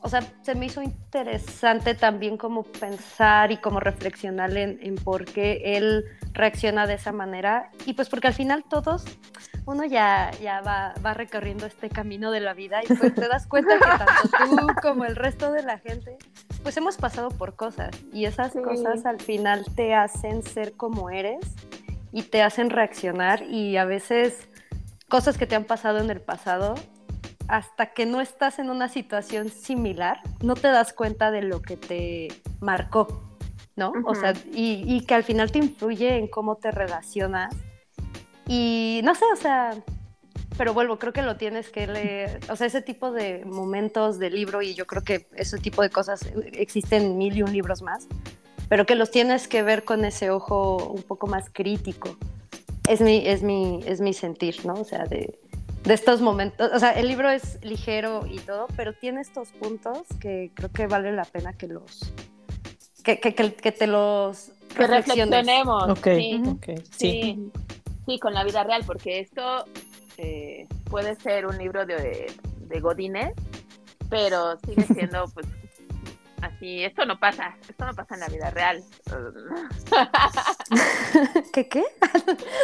o sea, se me hizo interesante también como pensar y como reflexionar en, en por qué él reacciona de esa manera y pues porque al final todos uno ya, ya va, va recorriendo este camino de la vida y pues te das cuenta que tanto tú como el resto de la gente pues hemos pasado por cosas y esas Sí. cosas al final te hacen ser como eres y te hacen reaccionar y a veces cosas que te han pasado en el pasado hasta que no estás en una situación similar, no te das cuenta de lo que te marcó, ¿no? O sea, y, y que al final te influye en cómo te relacionas. Y no sé, o sea, pero vuelvo, creo que lo tienes que leer, o sea, ese tipo de momentos de libro, y yo creo que ese tipo de cosas existen mil y un libros más, pero que los tienes que ver con ese ojo un poco más crítico. Es mi, es mi, es mi sentir, ¿no? O sea, de, de estos momentos, o sea, el libro es ligero y todo, pero tiene estos puntos que creo que vale la pena que los, que, que, que, que te los Que reflexiones. reflexionemos. Ok, Sí, ok, sí. sí, sí, con la vida real, porque esto eh, puede ser un libro de, de Godínez, pero sigue siendo pues así Sí, esto no pasa, esto no pasa en la vida real. ¿Qué qué?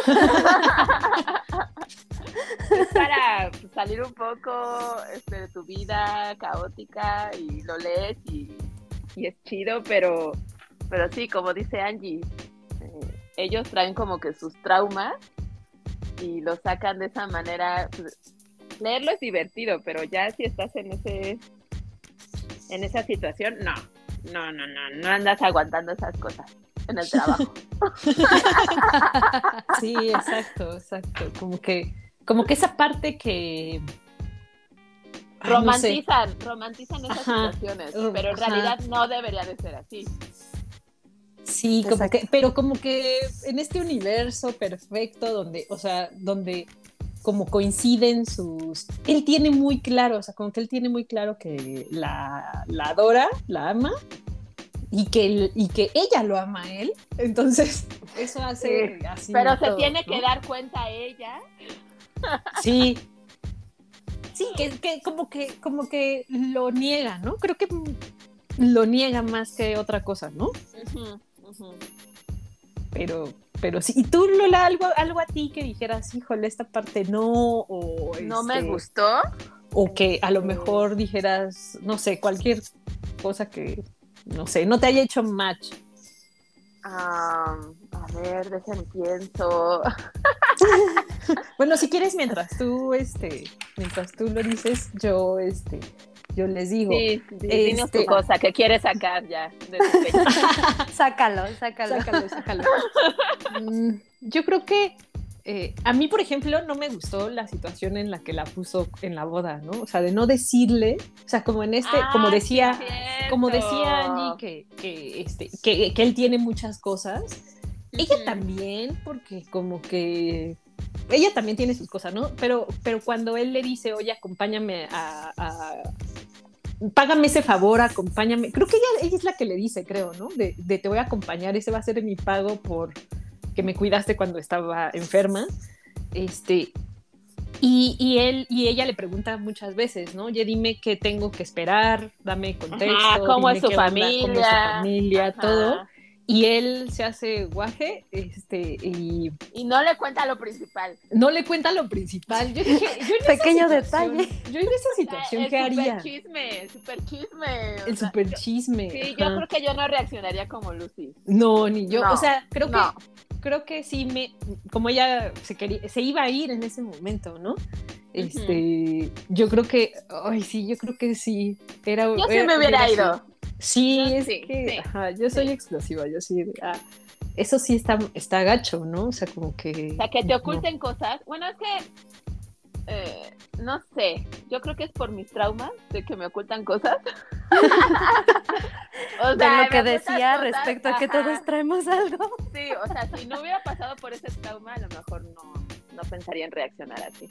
es para salir un poco este, de tu vida caótica y lo lees y, y es chido, pero, pero sí, como dice Angie, ellos traen como que sus traumas y lo sacan de esa manera. pues, leerlo es divertido, pero ya si estás en ese en esa situación, no, no, no, no, no andas aguantando esas cosas en el trabajo. Sí, exacto, exacto. Como que, como que esa parte que Ay, no sé. romantizan, romantizan esas Ajá, situaciones, pero en ajá. realidad no debería de ser así. Sí, como que, pero como que en este universo perfecto donde, o sea, donde como coinciden sus, él tiene muy claro, o sea, como que él tiene muy claro que la, la adora, la ama y que, él- y que ella lo ama a él, entonces eso hace así. Pero se todo, tiene ¿no? que dar cuenta ella. Sí. Sí, que, que como que como que lo niega, ¿no? Creo que lo niega más que otra cosa, ¿no? Pero, pero sí. ¿Y tú, Lola, algo, algo a ti que dijeras, híjole, esta parte no? O, No me este, gustó. O que a lo mejor dijeras, no sé, cualquier cosa que, no sé, no te haya hecho match. A ver, déjenme pienso. Bueno, si quieres, mientras tú, este, mientras tú lo dices, yo, este, yo les digo. Sí, sí, dinos Este- tu cosa que quieres sacar ya de tu pecho. Sácalo, sácalo. Sácalo, sácalo. Mm, yo creo que eh, a mí, por ejemplo, no me gustó la situación en la que la puso en la boda, ¿no? O sea, de no decirle, o sea, como en este, Ah, como sí, decía, como decía Angie, que, que, este, que, que él tiene muchas cosas. Ella también, porque como que ella también tiene sus cosas, ¿no? Pero, pero cuando él le dice, oye, acompáñame a, a- págame ese favor, acompáñame. Creo que ella, ella es la que le dice, creo, ¿no? De, de te voy a acompañar, ese va a ser mi pago por que me cuidaste cuando estaba enferma. Este, y, y él y ella le pregunta muchas veces, ¿no? Oye, dime qué tengo que esperar, dame contexto, Ajá, cómo dime es su qué onda, cómo es su familia. familia, todo. Y él se hace guaje, este, y Y no le cuenta lo principal. no le cuenta lo principal. Yo dije, yo en esa Pequeño situación- detalle. Yo en esa situación, el ¿qué super haría? chisme, el super chisme. o El sea, super yo- chisme. Sí, yo creo que yo no reaccionaría como Lucy. No, ni yo. No, o sea, creo no. que creo que sí me como ella se quería se iba a ir en ese momento, ¿no? Este, yo creo que ay, sí, yo creo que sí era Yo sí era- me hubiera ido. Sí, Yo es sí, que sí, ajá, yo soy explosiva, yo sí ah, eso sí está está gacho, ¿no? O sea, como que O sea, que te no. oculten cosas. Bueno, es que, eh, no sé, yo creo que es por mis traumas de que me ocultan cosas. O De sea, lo que decía cosas, respecto a que todos traemos algo. Sí, o sea, si no hubiera pasado por ese trauma, a lo mejor no, no pensaría en reaccionar así.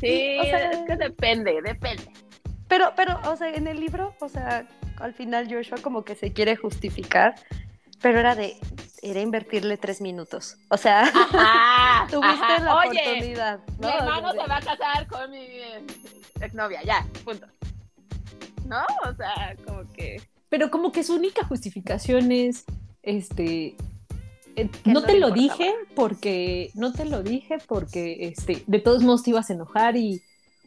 Sí, Sí, o sea- es que depende, depende. Pero, pero, o sea, en el libro, o sea, al final Joshua como que se quiere justificar, pero era de, era invertirle tres minutos. O sea, Ajá, tuviste ajá. la Oye, oportunidad. Mi ¿no? hermano se va a casar con mi exnovia, ya, punto. ¿No? O sea, como que. pero como que su única justificación es este eh, no te lo importaba. dije porque no te lo dije porque este de todos modos te ibas a enojar y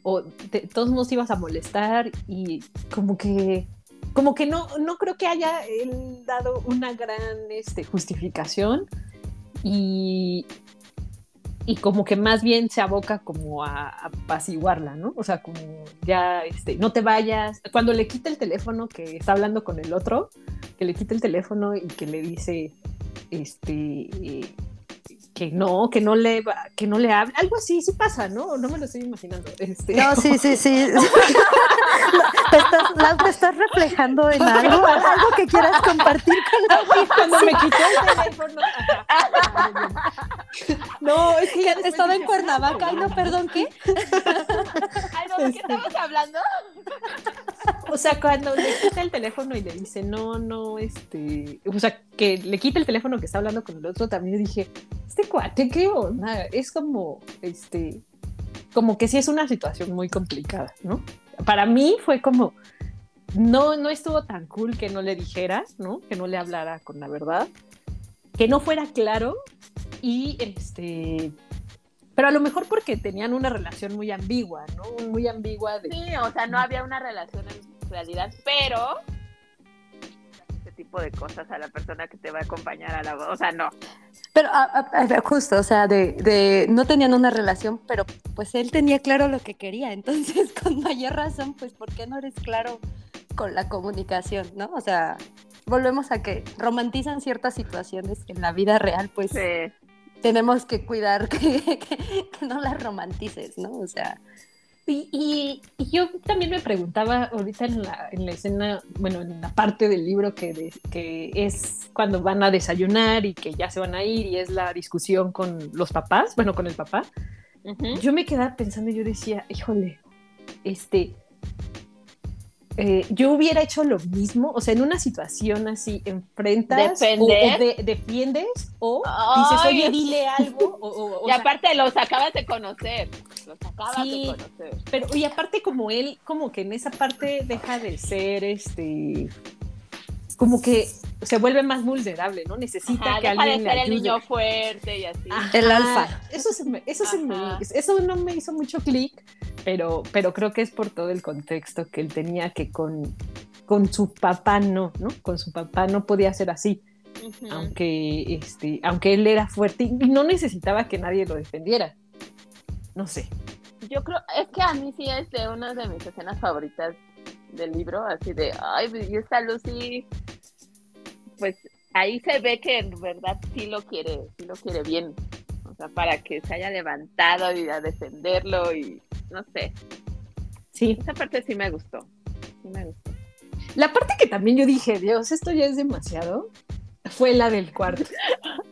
o de todos modos ibas a molestar y como que como que no no creo que haya él dado una gran este justificación y y como que más bien se aboca como a, apaciguarla, ¿no? O sea, como ya, este, no te vayas. Cuando le quita el teléfono que está hablando con el otro, que le quita el teléfono y que le dice, este, que no, que no le va, que no le hable, algo así, sí pasa, ¿no? No me lo estoy imaginando. Este, No, sí, sí, sí. ¿Te estás, Lau, ¿te estás reflejando en algo? ¿Algo que quieras compartir con la cuando me quitó el teléfono. No, es que ya Estaba en Cuernavaca y no, perdón, ¿qué? Ay, no, ¿de qué estamos hablando? O sea, cuando le quita el teléfono y le dice, no, no, este, o sea, que le quita el teléfono que está hablando con el otro, también dije, este cuate, ¿qué onda? Es como, este, como que sí es una situación muy complicada, ¿no? Para mí fue como, no, no estuvo tan cool que no le dijera, ¿no? Que no le hablara con la verdad, que no fuera claro y este... Pero a lo mejor porque tenían una relación muy ambigua, ¿no? Muy ambigua de... Sí, o sea, no había una relación en realidad, pero ese tipo de cosas a la persona que te va a acompañar a la boda, o sea, no. Pero a- a- a- justo, o sea, de, de- no tenían una relación, pero pues él tenía claro lo que quería. Entonces, con mayor razón, pues, ¿por qué no eres claro con la comunicación, no? O sea, volvemos a que romantizan ciertas situaciones que en la vida real, pues, Sí. Tenemos que cuidar que, que- que no las romantices, ¿no? O sea, Y, y- y yo también me preguntaba ahorita en la, en la escena, bueno, en la parte del libro que, de- que es cuando van a desayunar y que ya se van a ir y es la discusión con los papás, bueno, con el papá. Yo me quedaba pensando y yo decía, híjole, este, eh, yo hubiera hecho lo mismo, o sea, en una situación así, enfrentas o, o de- defiendes o Ay, dices, oye, dile algo, o, y aparte los acabas de conocer, los acabas Sí. de conocer. Pero, y aparte como él, como que en esa parte deja de ser, este, como que se vuelve más vulnerable, ¿no? Necesita Ajá, que deja de alguien le ser el niño fuerte y así. Ajá, El alfa. Eso, se me- eso, se me- eso no me hizo mucho clic, pero, pero creo que es por todo el contexto que él tenía que con, con su papá no, ¿no? Con su papá no podía ser así, aunque, este, aunque él era fuerte y no necesitaba que nadie lo defendiera. No sé. Yo creo, es que a mí sí es de una de mis escenas favoritas del libro, así de, ay, y esta Lucy, pues ahí se ve que en verdad sí lo quiere, sí lo quiere bien, o sea, para que se haya levantado y a defenderlo y no sé, Sí. esa parte sí me gustó, sí me gustó. La parte que también yo dije, Dios, esto ya es demasiado, fue la del cuarto.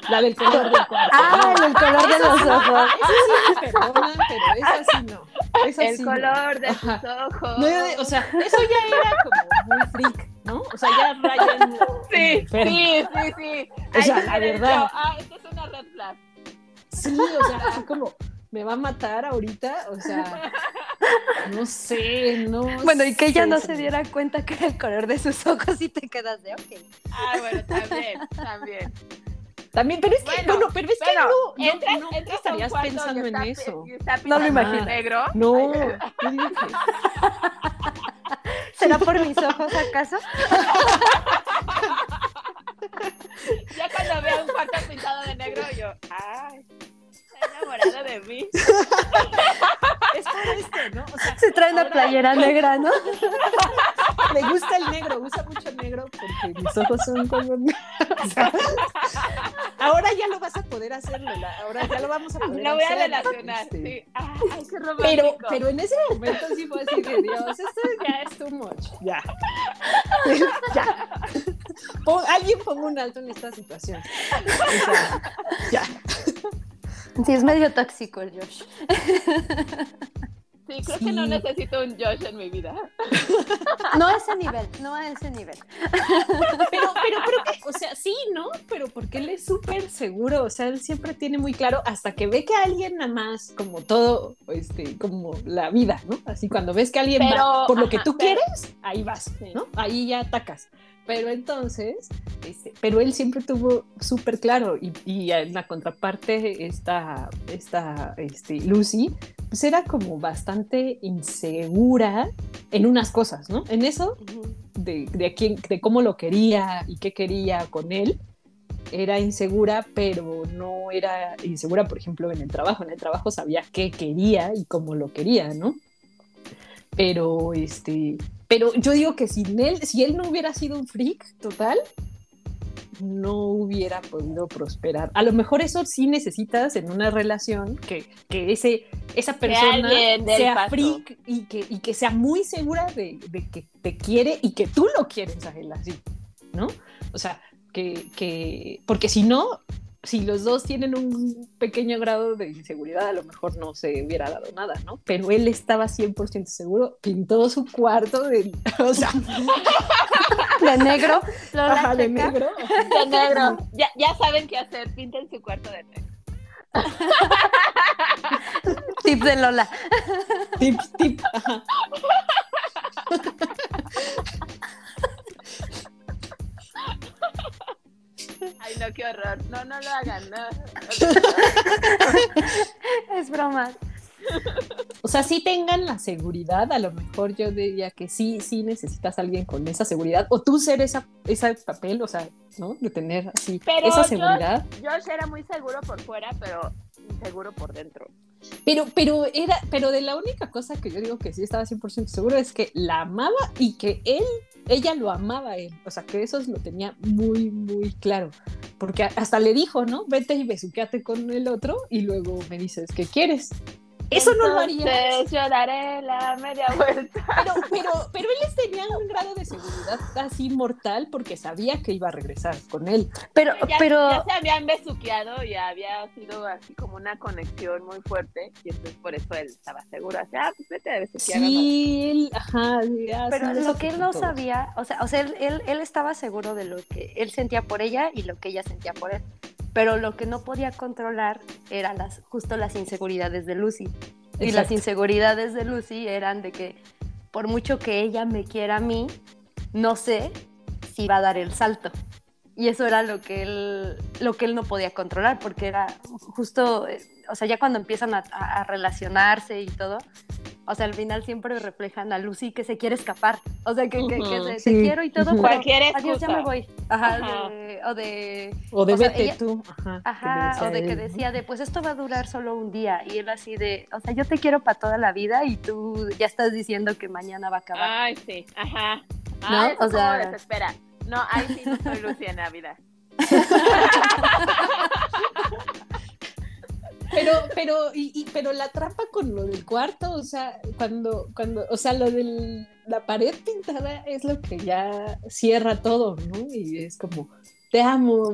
La del color del cuarto. ah, el color de los ojos. Eso sí me perdonan, pero eso sí no. Eso El sí no. color de tus ojos. No, o sea, eso ya era como muy freak, ¿no? O sea, ya en sí, sí, sí, sí. O sea, la verdad. Ah, esta es una red flag. Sí, o sea, así como, ¿me va a matar ahorita? O sea, no sé, no Bueno, y que ella sé, no se diera cuenta que era el color de sus ojos y te quedas de, ok. Ah, bueno, también, también. También, pero es que, Bueno, bueno, pero es que Bueno, no, no, entras, no entras estarías pensando en está- eso. No lo de negro. No, ¿Será por mis ojos acaso? trae una playera negra, ¿no? Le gusta el negro, usa mucho negro porque mis ojos son como... O sea, ahora ya lo vas a poder hacer, Lola. Ahora ya lo vamos a poder Lo voy a hacer. relacionar, Este, sí. Ay, qué romántico. Pero, pero en ese momento sí fue así de Dios, esto ya es too much. Ya. ya. Pon- alguien ponga un alto en esta situación. O sea, ya. Sí, es medio tóxico el Josh. Sí, creo que no necesito un Josh en mi vida. No a ese nivel, no a ese nivel. Pero, pero, pero, que- o sea, sí, ¿no? Pero porque él es súper seguro, o sea, él siempre tiene muy claro hasta que ve que alguien nada más, como todo, este, como la vida, ¿no? Así cuando ves que alguien Pero, va por lo que tú pero- quieres, ahí vas. ¿no? Ahí ya atacas. Pero entonces, este, pero él siempre tuvo súper claro y, y en la contraparte esta, esta este, Lucy, pues era como bastante insegura en unas cosas, ¿no? En eso de, de, quién, de cómo lo quería y qué quería con él, era insegura, pero no era insegura, por ejemplo, en el trabajo. En el trabajo sabía qué quería y cómo lo quería, ¿no? Pero, este, pero yo digo que sin él, si él no hubiera sido un freak total, no hubiera podido prosperar. A lo mejor eso sí necesitas en una relación que, que ese, esa persona sea paso. freak y que, y que sea muy segura de, de que te quiere y que tú lo quieres a él así, ¿no? O sea, que, que porque si no, si los dos tienen un pequeño grado de inseguridad, a lo mejor no se hubiera dado nada, ¿no? Pero él estaba 100% seguro, pintó su cuarto de, o sea, De negro, Lola ajá, de negro. De negro. Ya, ya saben qué hacer. Pinten su cuarto de negro. Tip de Lola. Tip, tip. ajá. No, qué horror. No, no lo hagan, no. Es broma. O sea, sí tengan la seguridad, a lo mejor yo diría que sí, sí necesitas a alguien con esa seguridad, o tú ser esa, ese papel, o sea, ¿no? De tener así Pero esa seguridad. Josh era muy seguro por fuera, pero inseguro por dentro. Pero, pero era, pero de la única cosa que yo digo que sí estaba 100% seguro es que la amaba y que él, ella lo amaba a él. O sea, que eso lo tenía muy, muy claro. Porque hasta le dijo, ¿no? Vete y besuqueate con el otro y luego me dices qué quieres. Eso no lo haría. Yo daré la media vuelta. Pero, pero, pero él tenía un grado de seguridad así mortal porque sabía que iba a regresar con él. Pero, Ya, pero, ya se habían besuqueado y había sido así como una conexión muy fuerte. Y entonces por eso él estaba seguro. Así, ah, pues vete a besuquear. Sí, él, ajá. ya, pero sí, lo que él no todo. sabía, o sea, o sea él, él, él estaba seguro de lo que él sentía por ella y lo que ella sentía por él. Pero lo que no podía controlar eran las, justo las inseguridades de Lucy. Y las inseguridades de Lucy eran de que por mucho que ella me quiera a mí, no sé si va a dar el salto. Y eso era lo que él, lo que él no podía controlar, porque era justo, eh, o sea, ya cuando empiezan a, a- relacionarse y todo, o sea, al final siempre reflejan a Lucy que se quiere escapar. O sea, que, que- que se- te sí. quiero y todo, pero Cualquier adiós, ya me voy. Ajá, Ajá. de- o de... O de O sea, vete ella- tú. Ajá, Ajá, que o de le que decía él, ¿no? de, pues esto va a durar solo un día. Y él así de, o sea, yo te quiero para toda la vida y tú ya estás diciendo que mañana va a acabar. Ay, sí, ajá. ¿No? Ah, eso O sea- como desespera. No, ahí sí no soy Lucy en Navidad. Pero, pero, y, y- pero la trampa con lo del cuarto, o sea, cuando, cuando, o sea, lo de la pared pintada es lo que ya cierra todo, ¿no? Y es como, te amo,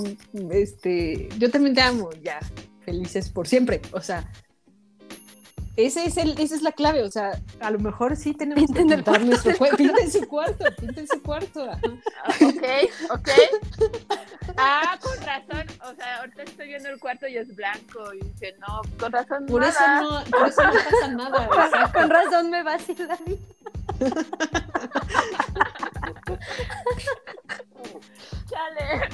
este, yo también te amo, ya, felices por siempre. O sea, ese es el, esa es la clave, o sea, a lo mejor sí tenemos que Pinten pintar nuestro cuarto, pinten su cuarto, pinten su cuarto. Ok, ok. Ah, con razón. O sea, ahorita estoy viendo el cuarto y es blanco. Y dice, no, con razón. Por eso no, por eso no pasa nada. exacto. Con razón me vacila la vida. Chale.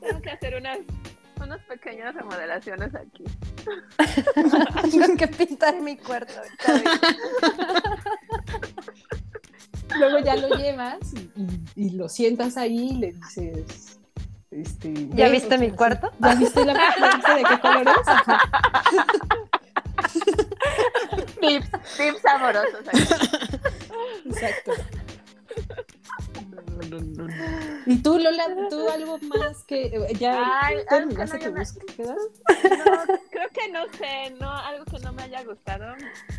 Tengo que hacer unas, unas pequeñas remodelaciones aquí. Tengo que pintar mi cuarto. Luego ya lo llevas y, y- y lo sientas ahí y le dices. Este, ¿Ya viste o mi cuarto? ¿Ya viste, la, viste de qué color es? Ajá. Tips, tips amorosos aquí. Exacto. No, no, no, no. ¿Y tú, Lola, tú algo más que eh, ya Ay, terminaste no tu búsqueda? No, creo que no sé, no, algo que no me haya gustado.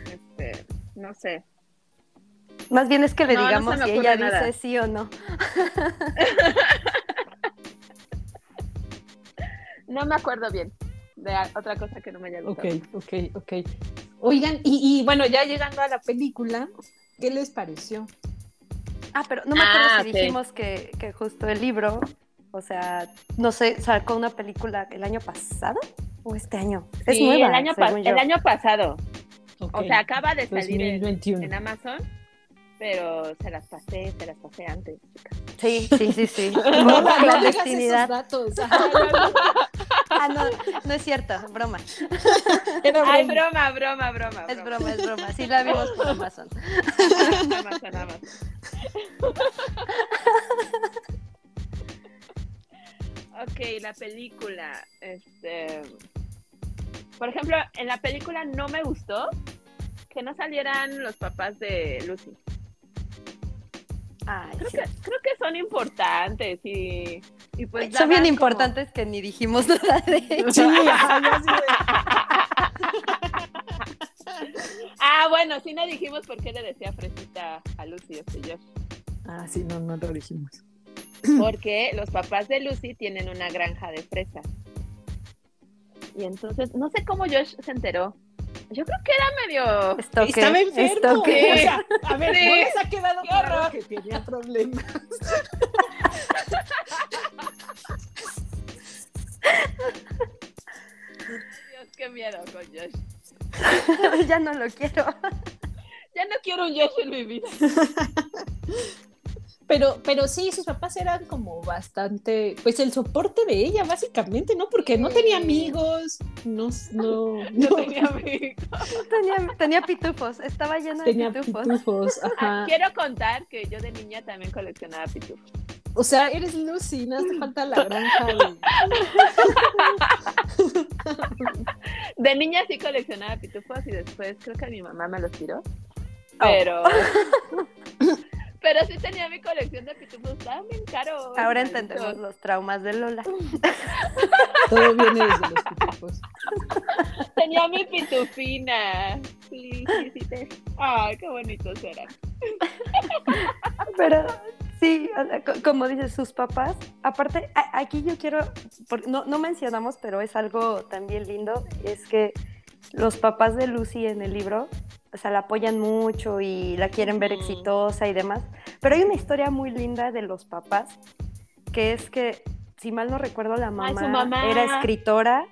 Este, no sé. Más bien es que le digamos si ella nada. dice sí o no. No me acuerdo bien de otra cosa que no me haya Ok, gustado. ok, ok. Oigan, y, y bueno, ya llegando a la película, ¿qué les pareció? Ah, pero no me acuerdo Ah, si ok. dijimos que, que justo el libro, o sea, no sé, sacó una película el año pasado o este año. Es Sí, nueva, el año, pa- según yo. el año pasado. Ok, O sea, acaba de salir en, 2021. en Amazon, pero se las pasé, se las pasé antes. chicas. Sí, sí, sí, sí. No, no, no digas esos datos. Ajá, no, no, Ah, no, no es cierto, broma. era Ay, broma. broma, broma, broma. Es broma, es broma. Sí la vimos por Amazon. Amazon, Amazon. Ok, la película. Este. Por ejemplo, en la película no me gustó que no salieran los papás de Lucy. Ay, Creo, sí. que, creo que son importantes y, y pues. Son bien importantes que ni dijimos nada de ellos. Sí, ajá, ya sí como- Ah, bueno, sí no dijimos por qué le decía fresita a Lucy este Josh. de- Ah, sí, no, no lo dijimos. Porque los papás de Lucy tienen una granja de fresas. Y entonces, no sé cómo Josh se enteró. Yo creo que era medio. Estoque, Estaba enfermo. estoque. O sea, a ver, Sí. ¿no les ha quedado claro que tenía problemas? qué miedo con Josh. ya no lo quiero. Ya no quiero un Josh en mi vida. Pero, pero sí, sus papás eran como bastante, pues el soporte de ella, básicamente, ¿no? Porque no tenía amigos, no, no, No tenía amigos. Tenía, tenía pitufos, estaba llena de pitufos. pitufos, Ah, ajá. Quiero contar que yo de niña también coleccionaba pitufos. O sea, eres Lucy, no te falta la granja de... De niña sí coleccionaba pitufos y después creo que mi mamá me los tiró. Oh. Pero. Pero sí tenía mi colección de pitufos, estaban bien caros. Ahora entendemos los traumas de Lola. Todo viene desde los pitufos. Tenía mi pitufina. Sí, sí, sí. Te... Ay, qué bonitos eran. Pero sí, o sea, co- como dices, sus papás, aparte, aquí yo quiero, no, no mencionamos, pero es algo también lindo, es que los papás de Lucy en el libro, o sea, la apoyan mucho y la quieren ver exitosa y demás, pero hay una historia muy linda de los papás, que es que, si mal no recuerdo, la mamá, mamá. era escritora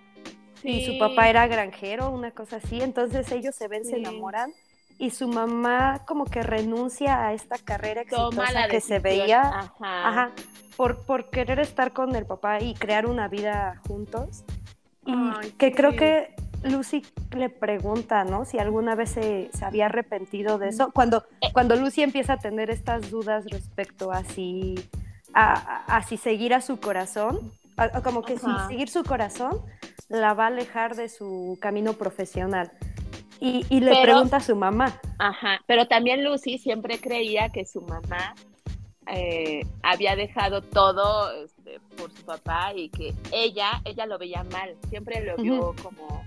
y su papá era granjero, una cosa así, entonces ellos se ven, se enamoran y su mamá como que renuncia a esta carrera Toma exitosa la que se decisión. veía, Ajá. ajá, por, por querer estar con el papá y crear una vida juntos. Y Ay, que creo sí. que Lucy le pregunta, ¿no? Si alguna vez se, se había arrepentido de eso. Cuando, Eh. cuando Lucy empieza a tener estas dudas respecto a si, a, a- a si seguir a su corazón, a- como que si seguir su corazón la va a alejar de su camino profesional. Y, y le Pero- pregunta a su mamá. Ajá, pero también Lucy siempre creía que su mamá eh, había dejado todo este, por su papá y que ella, ella lo veía mal, siempre lo vio como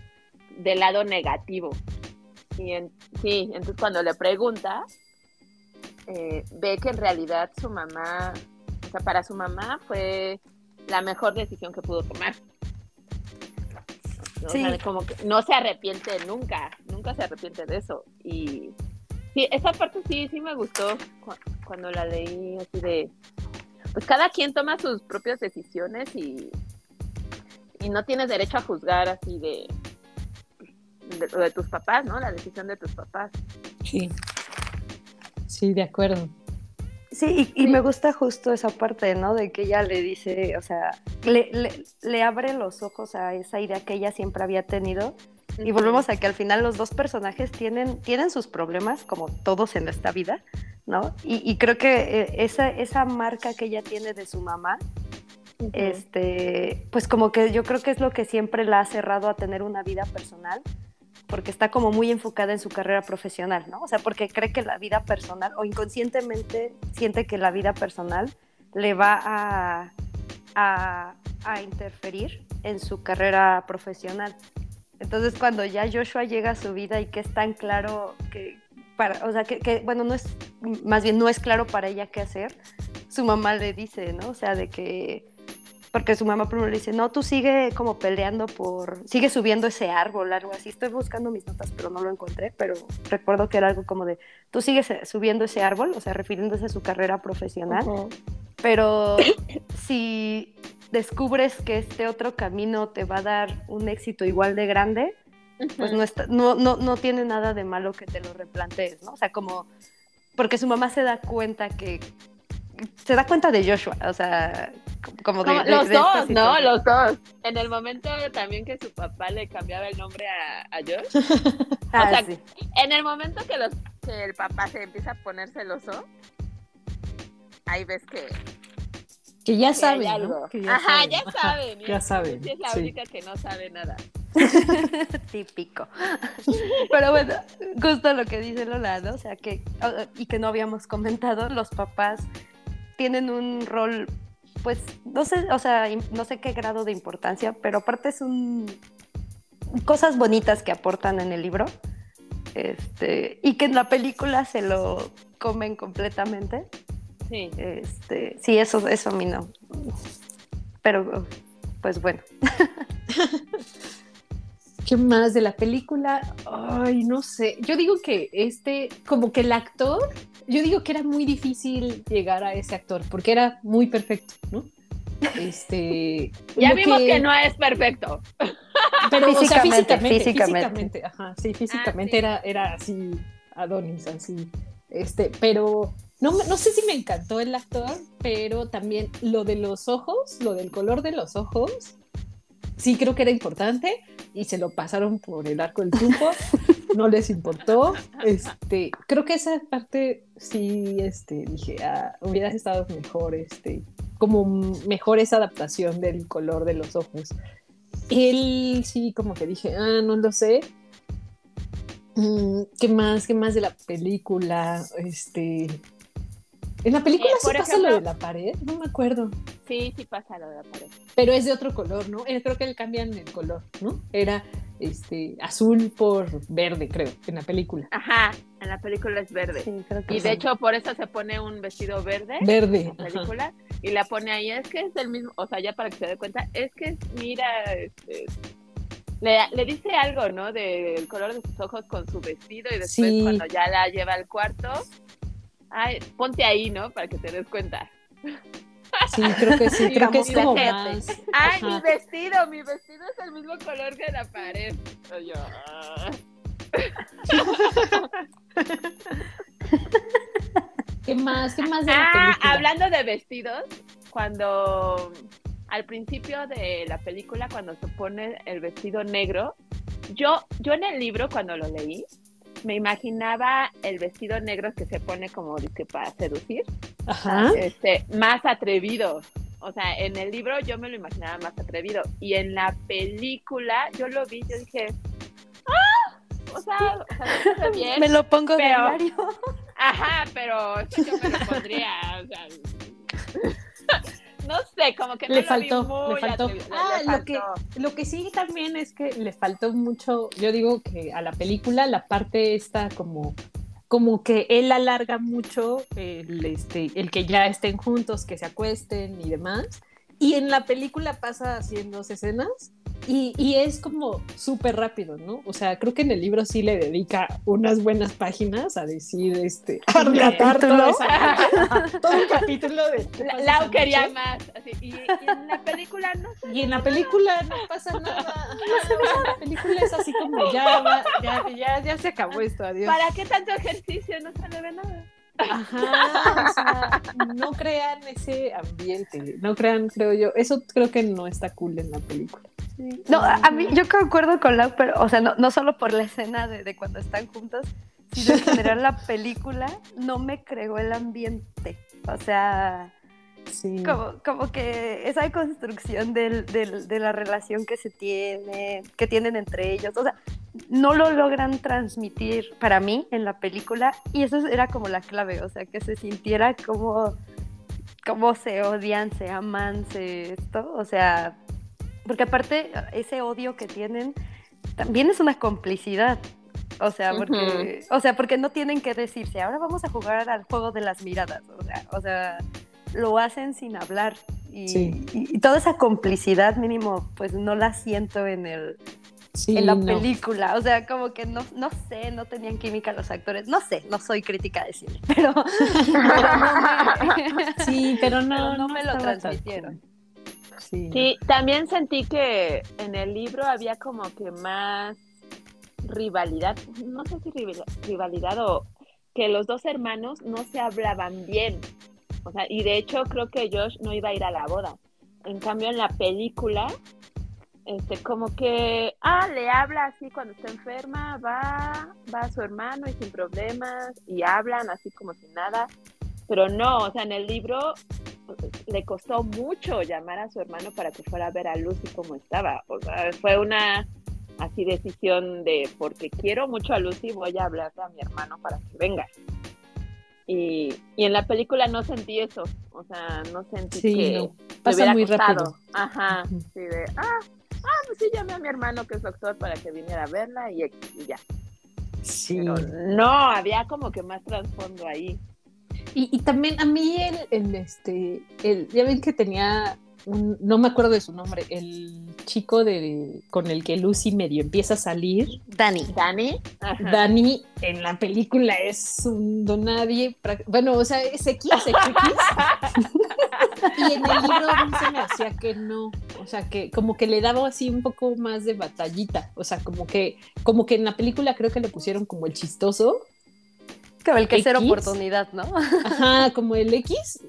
del lado negativo. Y en- sí, entonces cuando le pregunta, eh, ve que en realidad su mamá, o sea, para su mamá fue la mejor decisión que pudo tomar. Sí. sea, como que no se arrepiente nunca, nunca se arrepiente de eso. Y sí, esa parte sí, sí me gustó cu- cuando la leí así de, pues cada quien toma sus propias decisiones y, y no tienes derecho a juzgar así de, de, lo de tus papás, ¿no? La decisión de tus papás. Sí. Sí, de acuerdo. Sí, y, y Sí. me gusta justo esa parte, ¿no? De que ella le dice, o sea, le, le, le abre los ojos a esa idea que ella siempre había tenido. Y volvemos a que al final los dos personajes tienen, tienen sus problemas, como todos en esta vida, ¿no? Y, y creo que eh, esa, esa marca que ella tiene de su mamá, este, pues como que yo creo que es lo que siempre la ha cerrado a tener una vida personal, porque está como muy enfocada en su carrera profesional, ¿no? O sea, porque cree que la vida personal, o inconscientemente siente que la vida personal le va a, a, a interferir en su carrera profesional. Entonces, cuando ya Joshua llega a su vida y que es tan claro que, para, o sea, que, que, bueno, no es, más bien no es claro para ella qué hacer, su mamá le dice, ¿no? O sea, de que, porque su mamá primero le dice, no, tú sigue como peleando por, sigue subiendo ese árbol, algo así. Estoy buscando mis notas, pero no lo encontré, pero recuerdo que era algo como de, tú sigues subiendo ese árbol, o sea, refiriéndose a su carrera profesional, Ujú. pero si descubres que este otro camino te va a dar un éxito igual de grande, pues no, está, no, no, no tiene nada de malo que te lo replantees, ¿no? O sea, como, porque su mamá se da cuenta que, se da cuenta de Joshua, o sea, como de... Los de dos, ¿no? Los dos. En el momento también que su papá le cambiaba el nombre a, a Josh, Ah, o sea, sí. en el momento que, los, que el papá se empieza a poner celoso, ahí ves que, Que ya que saben, ¿no? algo. Que Ajá, saben. ya saben. ya saben, es la sí. única que no sabe nada. Típico. Pero bueno, justo lo que dice Lola, ¿no? O sea, que, y que no habíamos comentado, los papás tienen un rol, pues, no sé, o sea, no sé qué grado de importancia, pero aparte es un... cosas bonitas que aportan en el libro, este, y que en la película se lo comen completamente. Sí. Este, sí, eso, eso a mí no. Pero, pues bueno. ¿Qué más de la película? Ay, no sé. Yo digo que este, como que el actor, yo digo que era muy difícil llegar a ese actor porque era muy perfecto, ¿no? Este. Ya vimos que... no es perfecto. Pero, o sea, Físicamente, físicamente, físicamente. físicamente, ajá, sí, físicamente sí. era, era así, Adonis, así. Este, pero no, no sé si me encantó el actor, pero también lo de los ojos, lo del color de los ojos, sí creo que era importante y se lo pasaron por el arco del triunfo, no les importó. Este, creo que esa parte sí, este, dije, ah, hubiera estado mejor, este, como mejor esa adaptación del color de los ojos. Él sí, como que dije, ah, no lo sé. Mm, ¿Qué más? ¿Qué más de la película? Este, ¿En la película eh, sí pasa lo de la pared? No me acuerdo. Sí, sí pasa lo de la pared. Pero es de otro color, ¿no? Eh, creo que le cambian el color, ¿no? Era este azul por verde, creo, en la película. Ajá, en la película es verde. Sí, creo que y de hecho por eso se pone un vestido verde. Verde. En la película. Y la pone ahí, es que es el mismo, o sea, ya para que se dé cuenta, es que mira, este, le, le, dice algo, ¿no? Del color de sus ojos con su vestido y después cuando ya la lleva al cuarto, Ay, ponte ahí, ¿no? Para que te des cuenta. Sí, creo que sí, creo que es como más... Ay, mi vestido, mi vestido es el mismo color que la pared. yo... Ah. ¿Qué más? ¿Qué más de la ah, hablando de vestidos, cuando al principio de la película, cuando se pone el vestido negro, yo, yo en el libro, cuando lo leí, me imaginaba el vestido negro que se pone como dice para seducir, Este, más atrevido. O sea, en el libro yo me lo imaginaba más atrevido y en la película yo lo vi, yo dije, ¡ah! O sea, o sea bien. me lo pongo pero, de Ajá, pero yo me lo pondría, o sea, no sé, como que le faltó, le faltó. ah, lo que lo que sí también es que le faltó mucho, yo digo que a la película la parte está como como que él alarga mucho el, este, el que ya estén juntos, que se acuesten y demás. Y en la película pasa haciendo escenas y, es como súper rápido, ¿no? O sea, creo que en el libro sí le dedica unas buenas páginas a decir, este, a relatar todo, todo un capítulo de... Lau quería más, así, y, en la película no Y en la película no pasa nada. la película es así como, ya, ya, ya, ya se acabó esto, adiós. ¿Para qué tanto ejercicio? No se le ve nada. Ajá, o sea, no crean ese ambiente, no crean, creo yo, eso creo que no está cool en la película. No, a mí yo concuerdo con Lau, pero, o sea, no, no solo por la escena de, de, cuando están juntos, sino en general la película no me creó el ambiente. O sea, sí. como, como que esa construcción del, del, de la relación que se tiene, que tienen entre ellos, o sea, no lo logran transmitir para mí en la película y eso era como la clave, o sea, que se sintiera como, como se odian, se aman, se esto, o sea porque aparte, ese odio que tienen también es una complicidad. O sea, porque, o sea, porque no tienen que decirse, ahora vamos a jugar al juego de las miradas. O sea, o sea lo hacen sin hablar. Y, toda esa complicidad mínimo, pues no la siento en el, en la película. O sea, como que no, no sé, no tenían química los actores. No sé, no soy crítica de cine, pero, sí, pero no, no, me lo transmitieron. Sí. también sentí que en el libro había como que más rivalidad, no sé si rivalidad o que los dos hermanos no se hablaban bien. O sea, y de hecho creo que Josh no iba a ir a la boda. En cambio en la película, este, como que, ah, le habla así cuando está enferma, va, va a su hermano y sin problemas, y hablan así como sin nada. Pero no, o sea, en el libro le costó mucho llamar a su hermano para que fuera a ver a Lucy como estaba. O sea, fue una así decisión de porque quiero mucho a Lucy, voy a hablarle a mi hermano para que venga. Y, y en la película no sentí eso, o sea, no sentí que pasa muy rápido. Ajá, sí, de, ah, ah, pues sí, llamé a mi hermano que es doctor para que viniera a verla y, y ya. Sí. Pero no, había como que más trasfondo ahí. Y, también a mí el, este, el, ya ven que tenía un, no me acuerdo de su nombre, el chico de, con el que Lucy medio empieza a salir. Dani. Dani. Dani en la película es un donadie. Bueno, o sea, es X, es X. y en el libro se me hacía que no. O sea, que como que le daba así un poco más de batallita. O sea, como que, como que en la película creo que le pusieron como el chistoso Como el que X. oportunidad, ¿no? Ajá, como el X.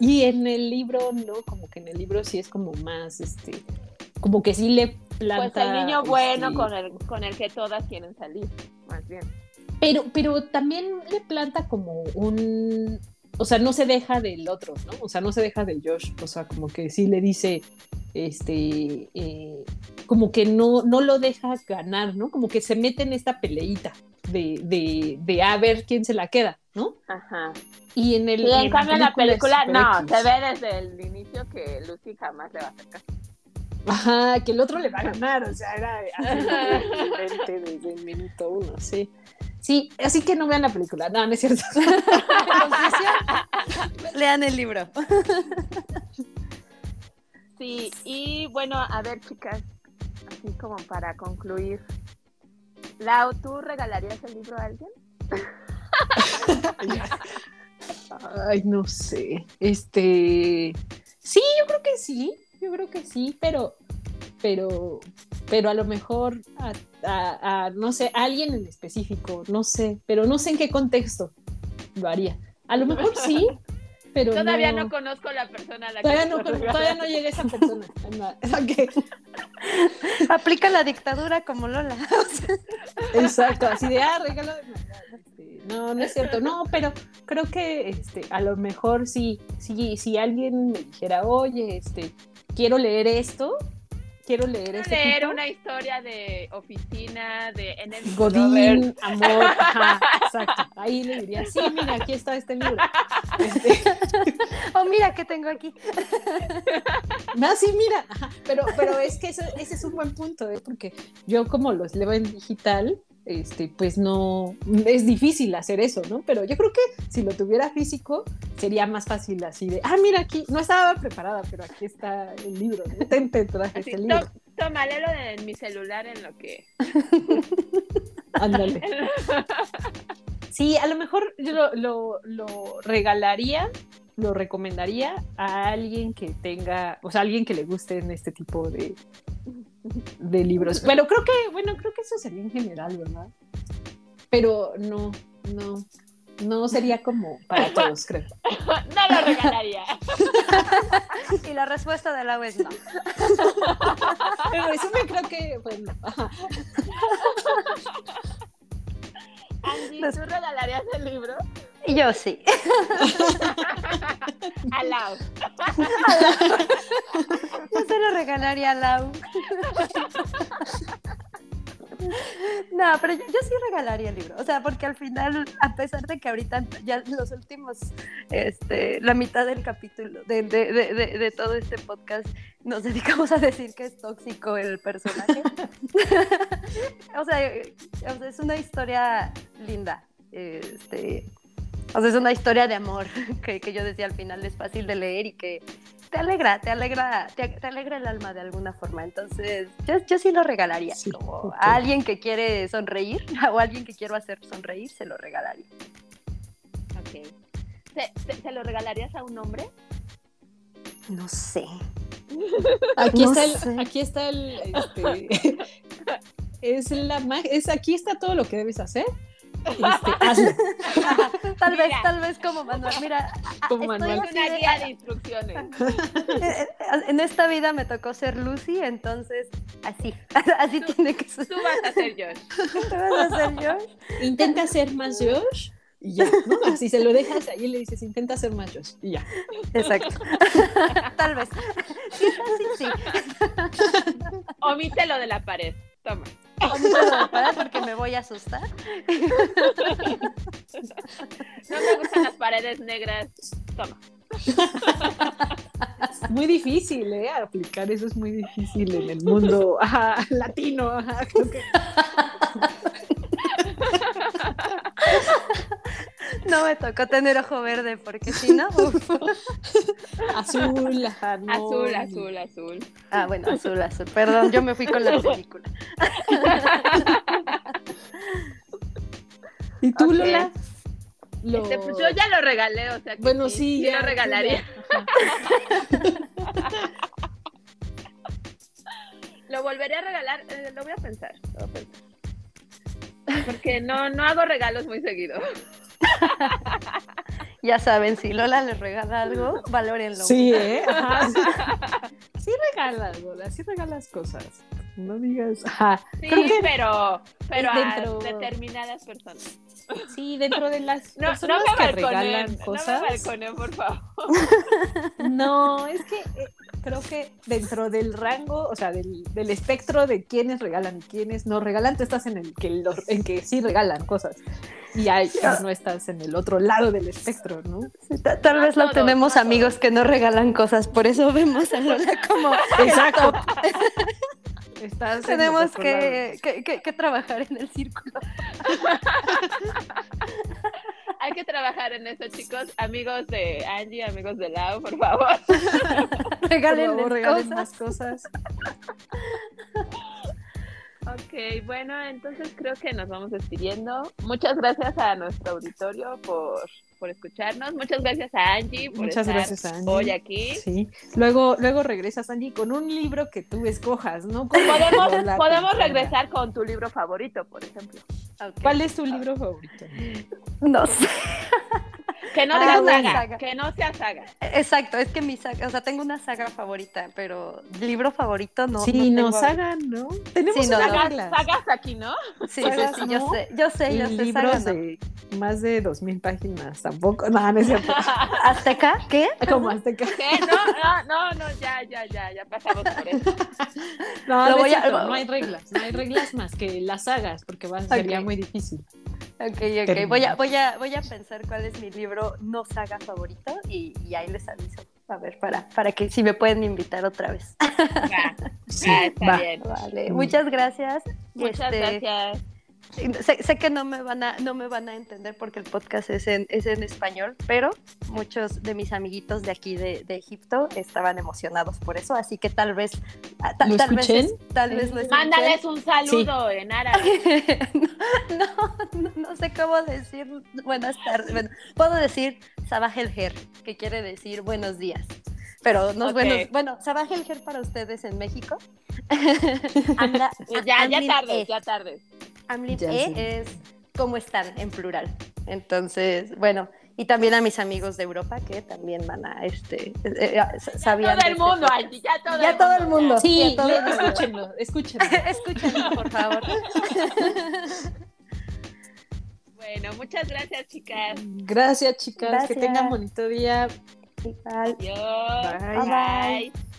Y en el libro, no, como que en el libro sí es como más, este, como que sí le planta. Pues el niño bueno este, con el, con el que todas quieren salir, más bien. Pero, pero también le planta como un. O sea, no se deja del otro, ¿no? O sea, no se deja del Josh. O sea, como que sí le dice, este, eh, como que no, no lo deja ganar, ¿no? Como que se mete en esta peleita de, de, de a ver quién se la queda, ¿no? Ajá. Y en el. Y en cambio la película, super no, X. se ve desde el inicio que Lucy jamás le va a hacer caso. Ajá, que el otro le va a ganar, o sea, era desde el minuto uno, sí. Sí, así que no vean la película, no, no es cierto. Lean el libro. Sí, y bueno, a ver, chicas, así como para concluir. Lau, ¿tú regalarías el libro a alguien? Ay, no sé. Este. Sí, yo creo que sí. Yo creo que sí, pero. Pero. Pero a lo mejor a, a- a, no sé, a alguien en específico, no sé, pero no sé en qué contexto lo haría. A lo mejor sí, pero Todavía no, no, conozco la persona a la todavía que no, todavía no llegué a esa persona. Aplica la dictadura como Lola. Exacto, así de, ah, regalo de Navidad. Este, no, no es cierto. No, pero creo que este, a lo mejor sí, sí, si alguien me dijera, oye, este, quiero leer esto, quiero leer Quiero leer tipo, una historia de oficina, de Enemy Godín, amor, ajá, exacto. Ahí le diría, sí, mira, aquí está este libro. Este, Oh, mira qué tengo aquí. no, sí, mira, ajá, pero, pero es que eso- ese es un buen punto, ¿eh? porque yo como los leo en digital, este, pues no, es difícil hacer eso, ¿no? Pero yo creo que si lo tuviera físico, sería más fácil así de, ah, mira aquí, no estaba preparada, pero aquí está el libro, ¿no? Ten, te traje Así, este libro, toma, léelo en mi celular en lo que... ándale. Sí, a lo mejor yo lo, lo, lo regalaría, lo recomendaría a alguien que tenga, o sea, alguien que le guste en este tipo de, de libros. Pero creo que, bueno, creo que eso sería en general, ¿verdad? Pero no, no, no sería como para todos, creo. no lo regalaría. Y la respuesta de la es no. En resumen, creo que, bueno. Angie, ¿tú regalarías el libro? Y yo sí. A Lau. Yo se lo regalaría a Lau. No, pero yo, yo sí regalaría el libro. O sea, porque al final, a pesar de que ahorita ya los últimos, este, la mitad del capítulo de, de, de, todo este podcast nos dedicamos a decir que es tóxico el personaje. o sea, es una historia linda. Este, o sea, es una historia de amor que, que yo decía al final es fácil de leer y que te alegra, te alegra, te, te alegra el alma de alguna forma. Entonces, yo, yo sí lo regalaría. Sí, como ok. a alguien que quiere sonreír o a alguien que quiero hacer sonreír, se lo regalaría. Ok. ¿Se, se- se lo regalarías a un hombre? No sé. Aquí No está el, sé. aquí está el, este, es la es aquí está todo lo que debes hacer. Este, hazlo. Tal vez, tal vez como Manuel. Mira, a- Como estoy Manuel. Una guía de instrucciones. eh, eh, en esta vida me tocó ser Lucy, entonces así, así Tú- tiene que ser. Tú vas a ser Josh. ¿Tú vas a ser yo? Intenta ser más Josh y ya, ¿no? Así se lo dejas ahí y le dices, intenta ser más Josh y ya. Exacto. Tal vez. Sí, sí, sí. Omite lo de la pared. Toma. Parar porque me voy a asustar. No me gustan las paredes negras. Toma. Es muy difícil, ¿eh? Aplicar eso es muy difícil en el mundo ajá, latino. Ajá, creo que- No me tocó tener ojo verde porque si no. uf. Azul. Azul, azul, azul. Ah, bueno, azul, azul. Perdón, yo me fui con la película. ¿Y tú, Ok. Lola? Lo- Este, pues yo ya lo regalé, o sea que Bueno, sí, ya, lo regalaría. ya. ¿Lo volvería a regalar? Eh, lo voy a pensar, lo voy a pensar. Porque no, no hago regalos muy seguido. Ya saben, si Lola les regala algo, valórenlo. Sí, ¿eh? Ajá. Sí regalas, Lola, sí regalas cosas. No digas. Ajá. Sí, Creo que pero, pero a determinadas personas. sí, dentro de las No, no personas me que regalan no me cosas. balconeen, por favor. No, es que eh, creo que dentro del rango, o sea, del, del espectro de quienes regalan y quienes no regalan, tú estás en el que los- en que sí regalan cosas. Y hay, no estás en el otro lado del espectro, ¿no? Ta- Tal vez todos, tenemos amigos que no regalan cosas, por eso vemos a Lola como Exacto. Estás tenemos que, que- que- que trabajar en el círculo. Hay que trabajar en eso, chicos. Amigos de Angie, amigos de Lau, por favor. Regalen cosas. más cosas. Ok, bueno, entonces creo que nos vamos despidiendo. Muchas gracias a nuestro auditorio por, por escucharnos. Muchas gracias a Angie por Muchas estar gracias a Angie. hoy aquí. Sí. Luego, luego regresas, Angie, con un libro que tú escojas, ¿no? Podemos, regresar con tu libro favorito, por ejemplo. ¿Cuál es tu libro favorito? No sé. Que no Ah, sea saga, saga. que no sea saga. Exacto, es que mi saga, o sea, tengo una saga favorita, pero libro favorito no. sí, no hagan, ¿no? Tenemos Sí, no, no. Sagas, aquí, ¿no? Sí, sí, sí, yo ¿no? sé, yo sé, Y yo sé. libros saga, no. de más de dos mil páginas, tampoco. No, no es cierto. ¿Azteca? ¿Qué? Como Azteca. ¿Qué? No, no, no, no, ya, ya, ya, ya pasamos por eso. No, Lo no, voy a- no hay reglas. No hay reglas más que las sagas, porque va, sería Ok. muy difícil. Ok, ok. Voy a, voy, a, voy a pensar cuál es mi libro no saga favorito y, y ahí les aviso. A ver, para, para que si me pueden invitar otra vez. Va, Sí, va, está va. bien. Vale, muchas gracias. Muchas Este, gracias. Sé, sé que no me van a no me van a entender porque el podcast es en, es en español, pero muchos de mis amiguitos de aquí de, de Egipto estaban emocionados por eso, así que tal vez ah, ta- ¿Lo tal escuchen? es- tal vez lo escuchen. Mándales un saludo en árabe. no, no, no sé cómo decir buenas tardes. Bueno, puedo decir Sabah el Her, que quiere decir buenos días. Pero no es Ok. buenos. Bueno, Sabah el Her para ustedes en México. Anda- Ya, ya tarde, E. ya tarde. Amlin Ya E es cómo están en plural. Entonces, bueno, y también a mis amigos de Europa que también van a este eh, eh, Todo el este mundo. Angie, ya todo Ya el todo el mundo. Sí, todo le- el mundo. escúchenlo, escúchenlo. Escúchenlo, por favor. Bueno, muchas gracias, chicas. Gracias, chicas. Que tengan bonito día. Igual. Adiós. Bye. Bye. Bye.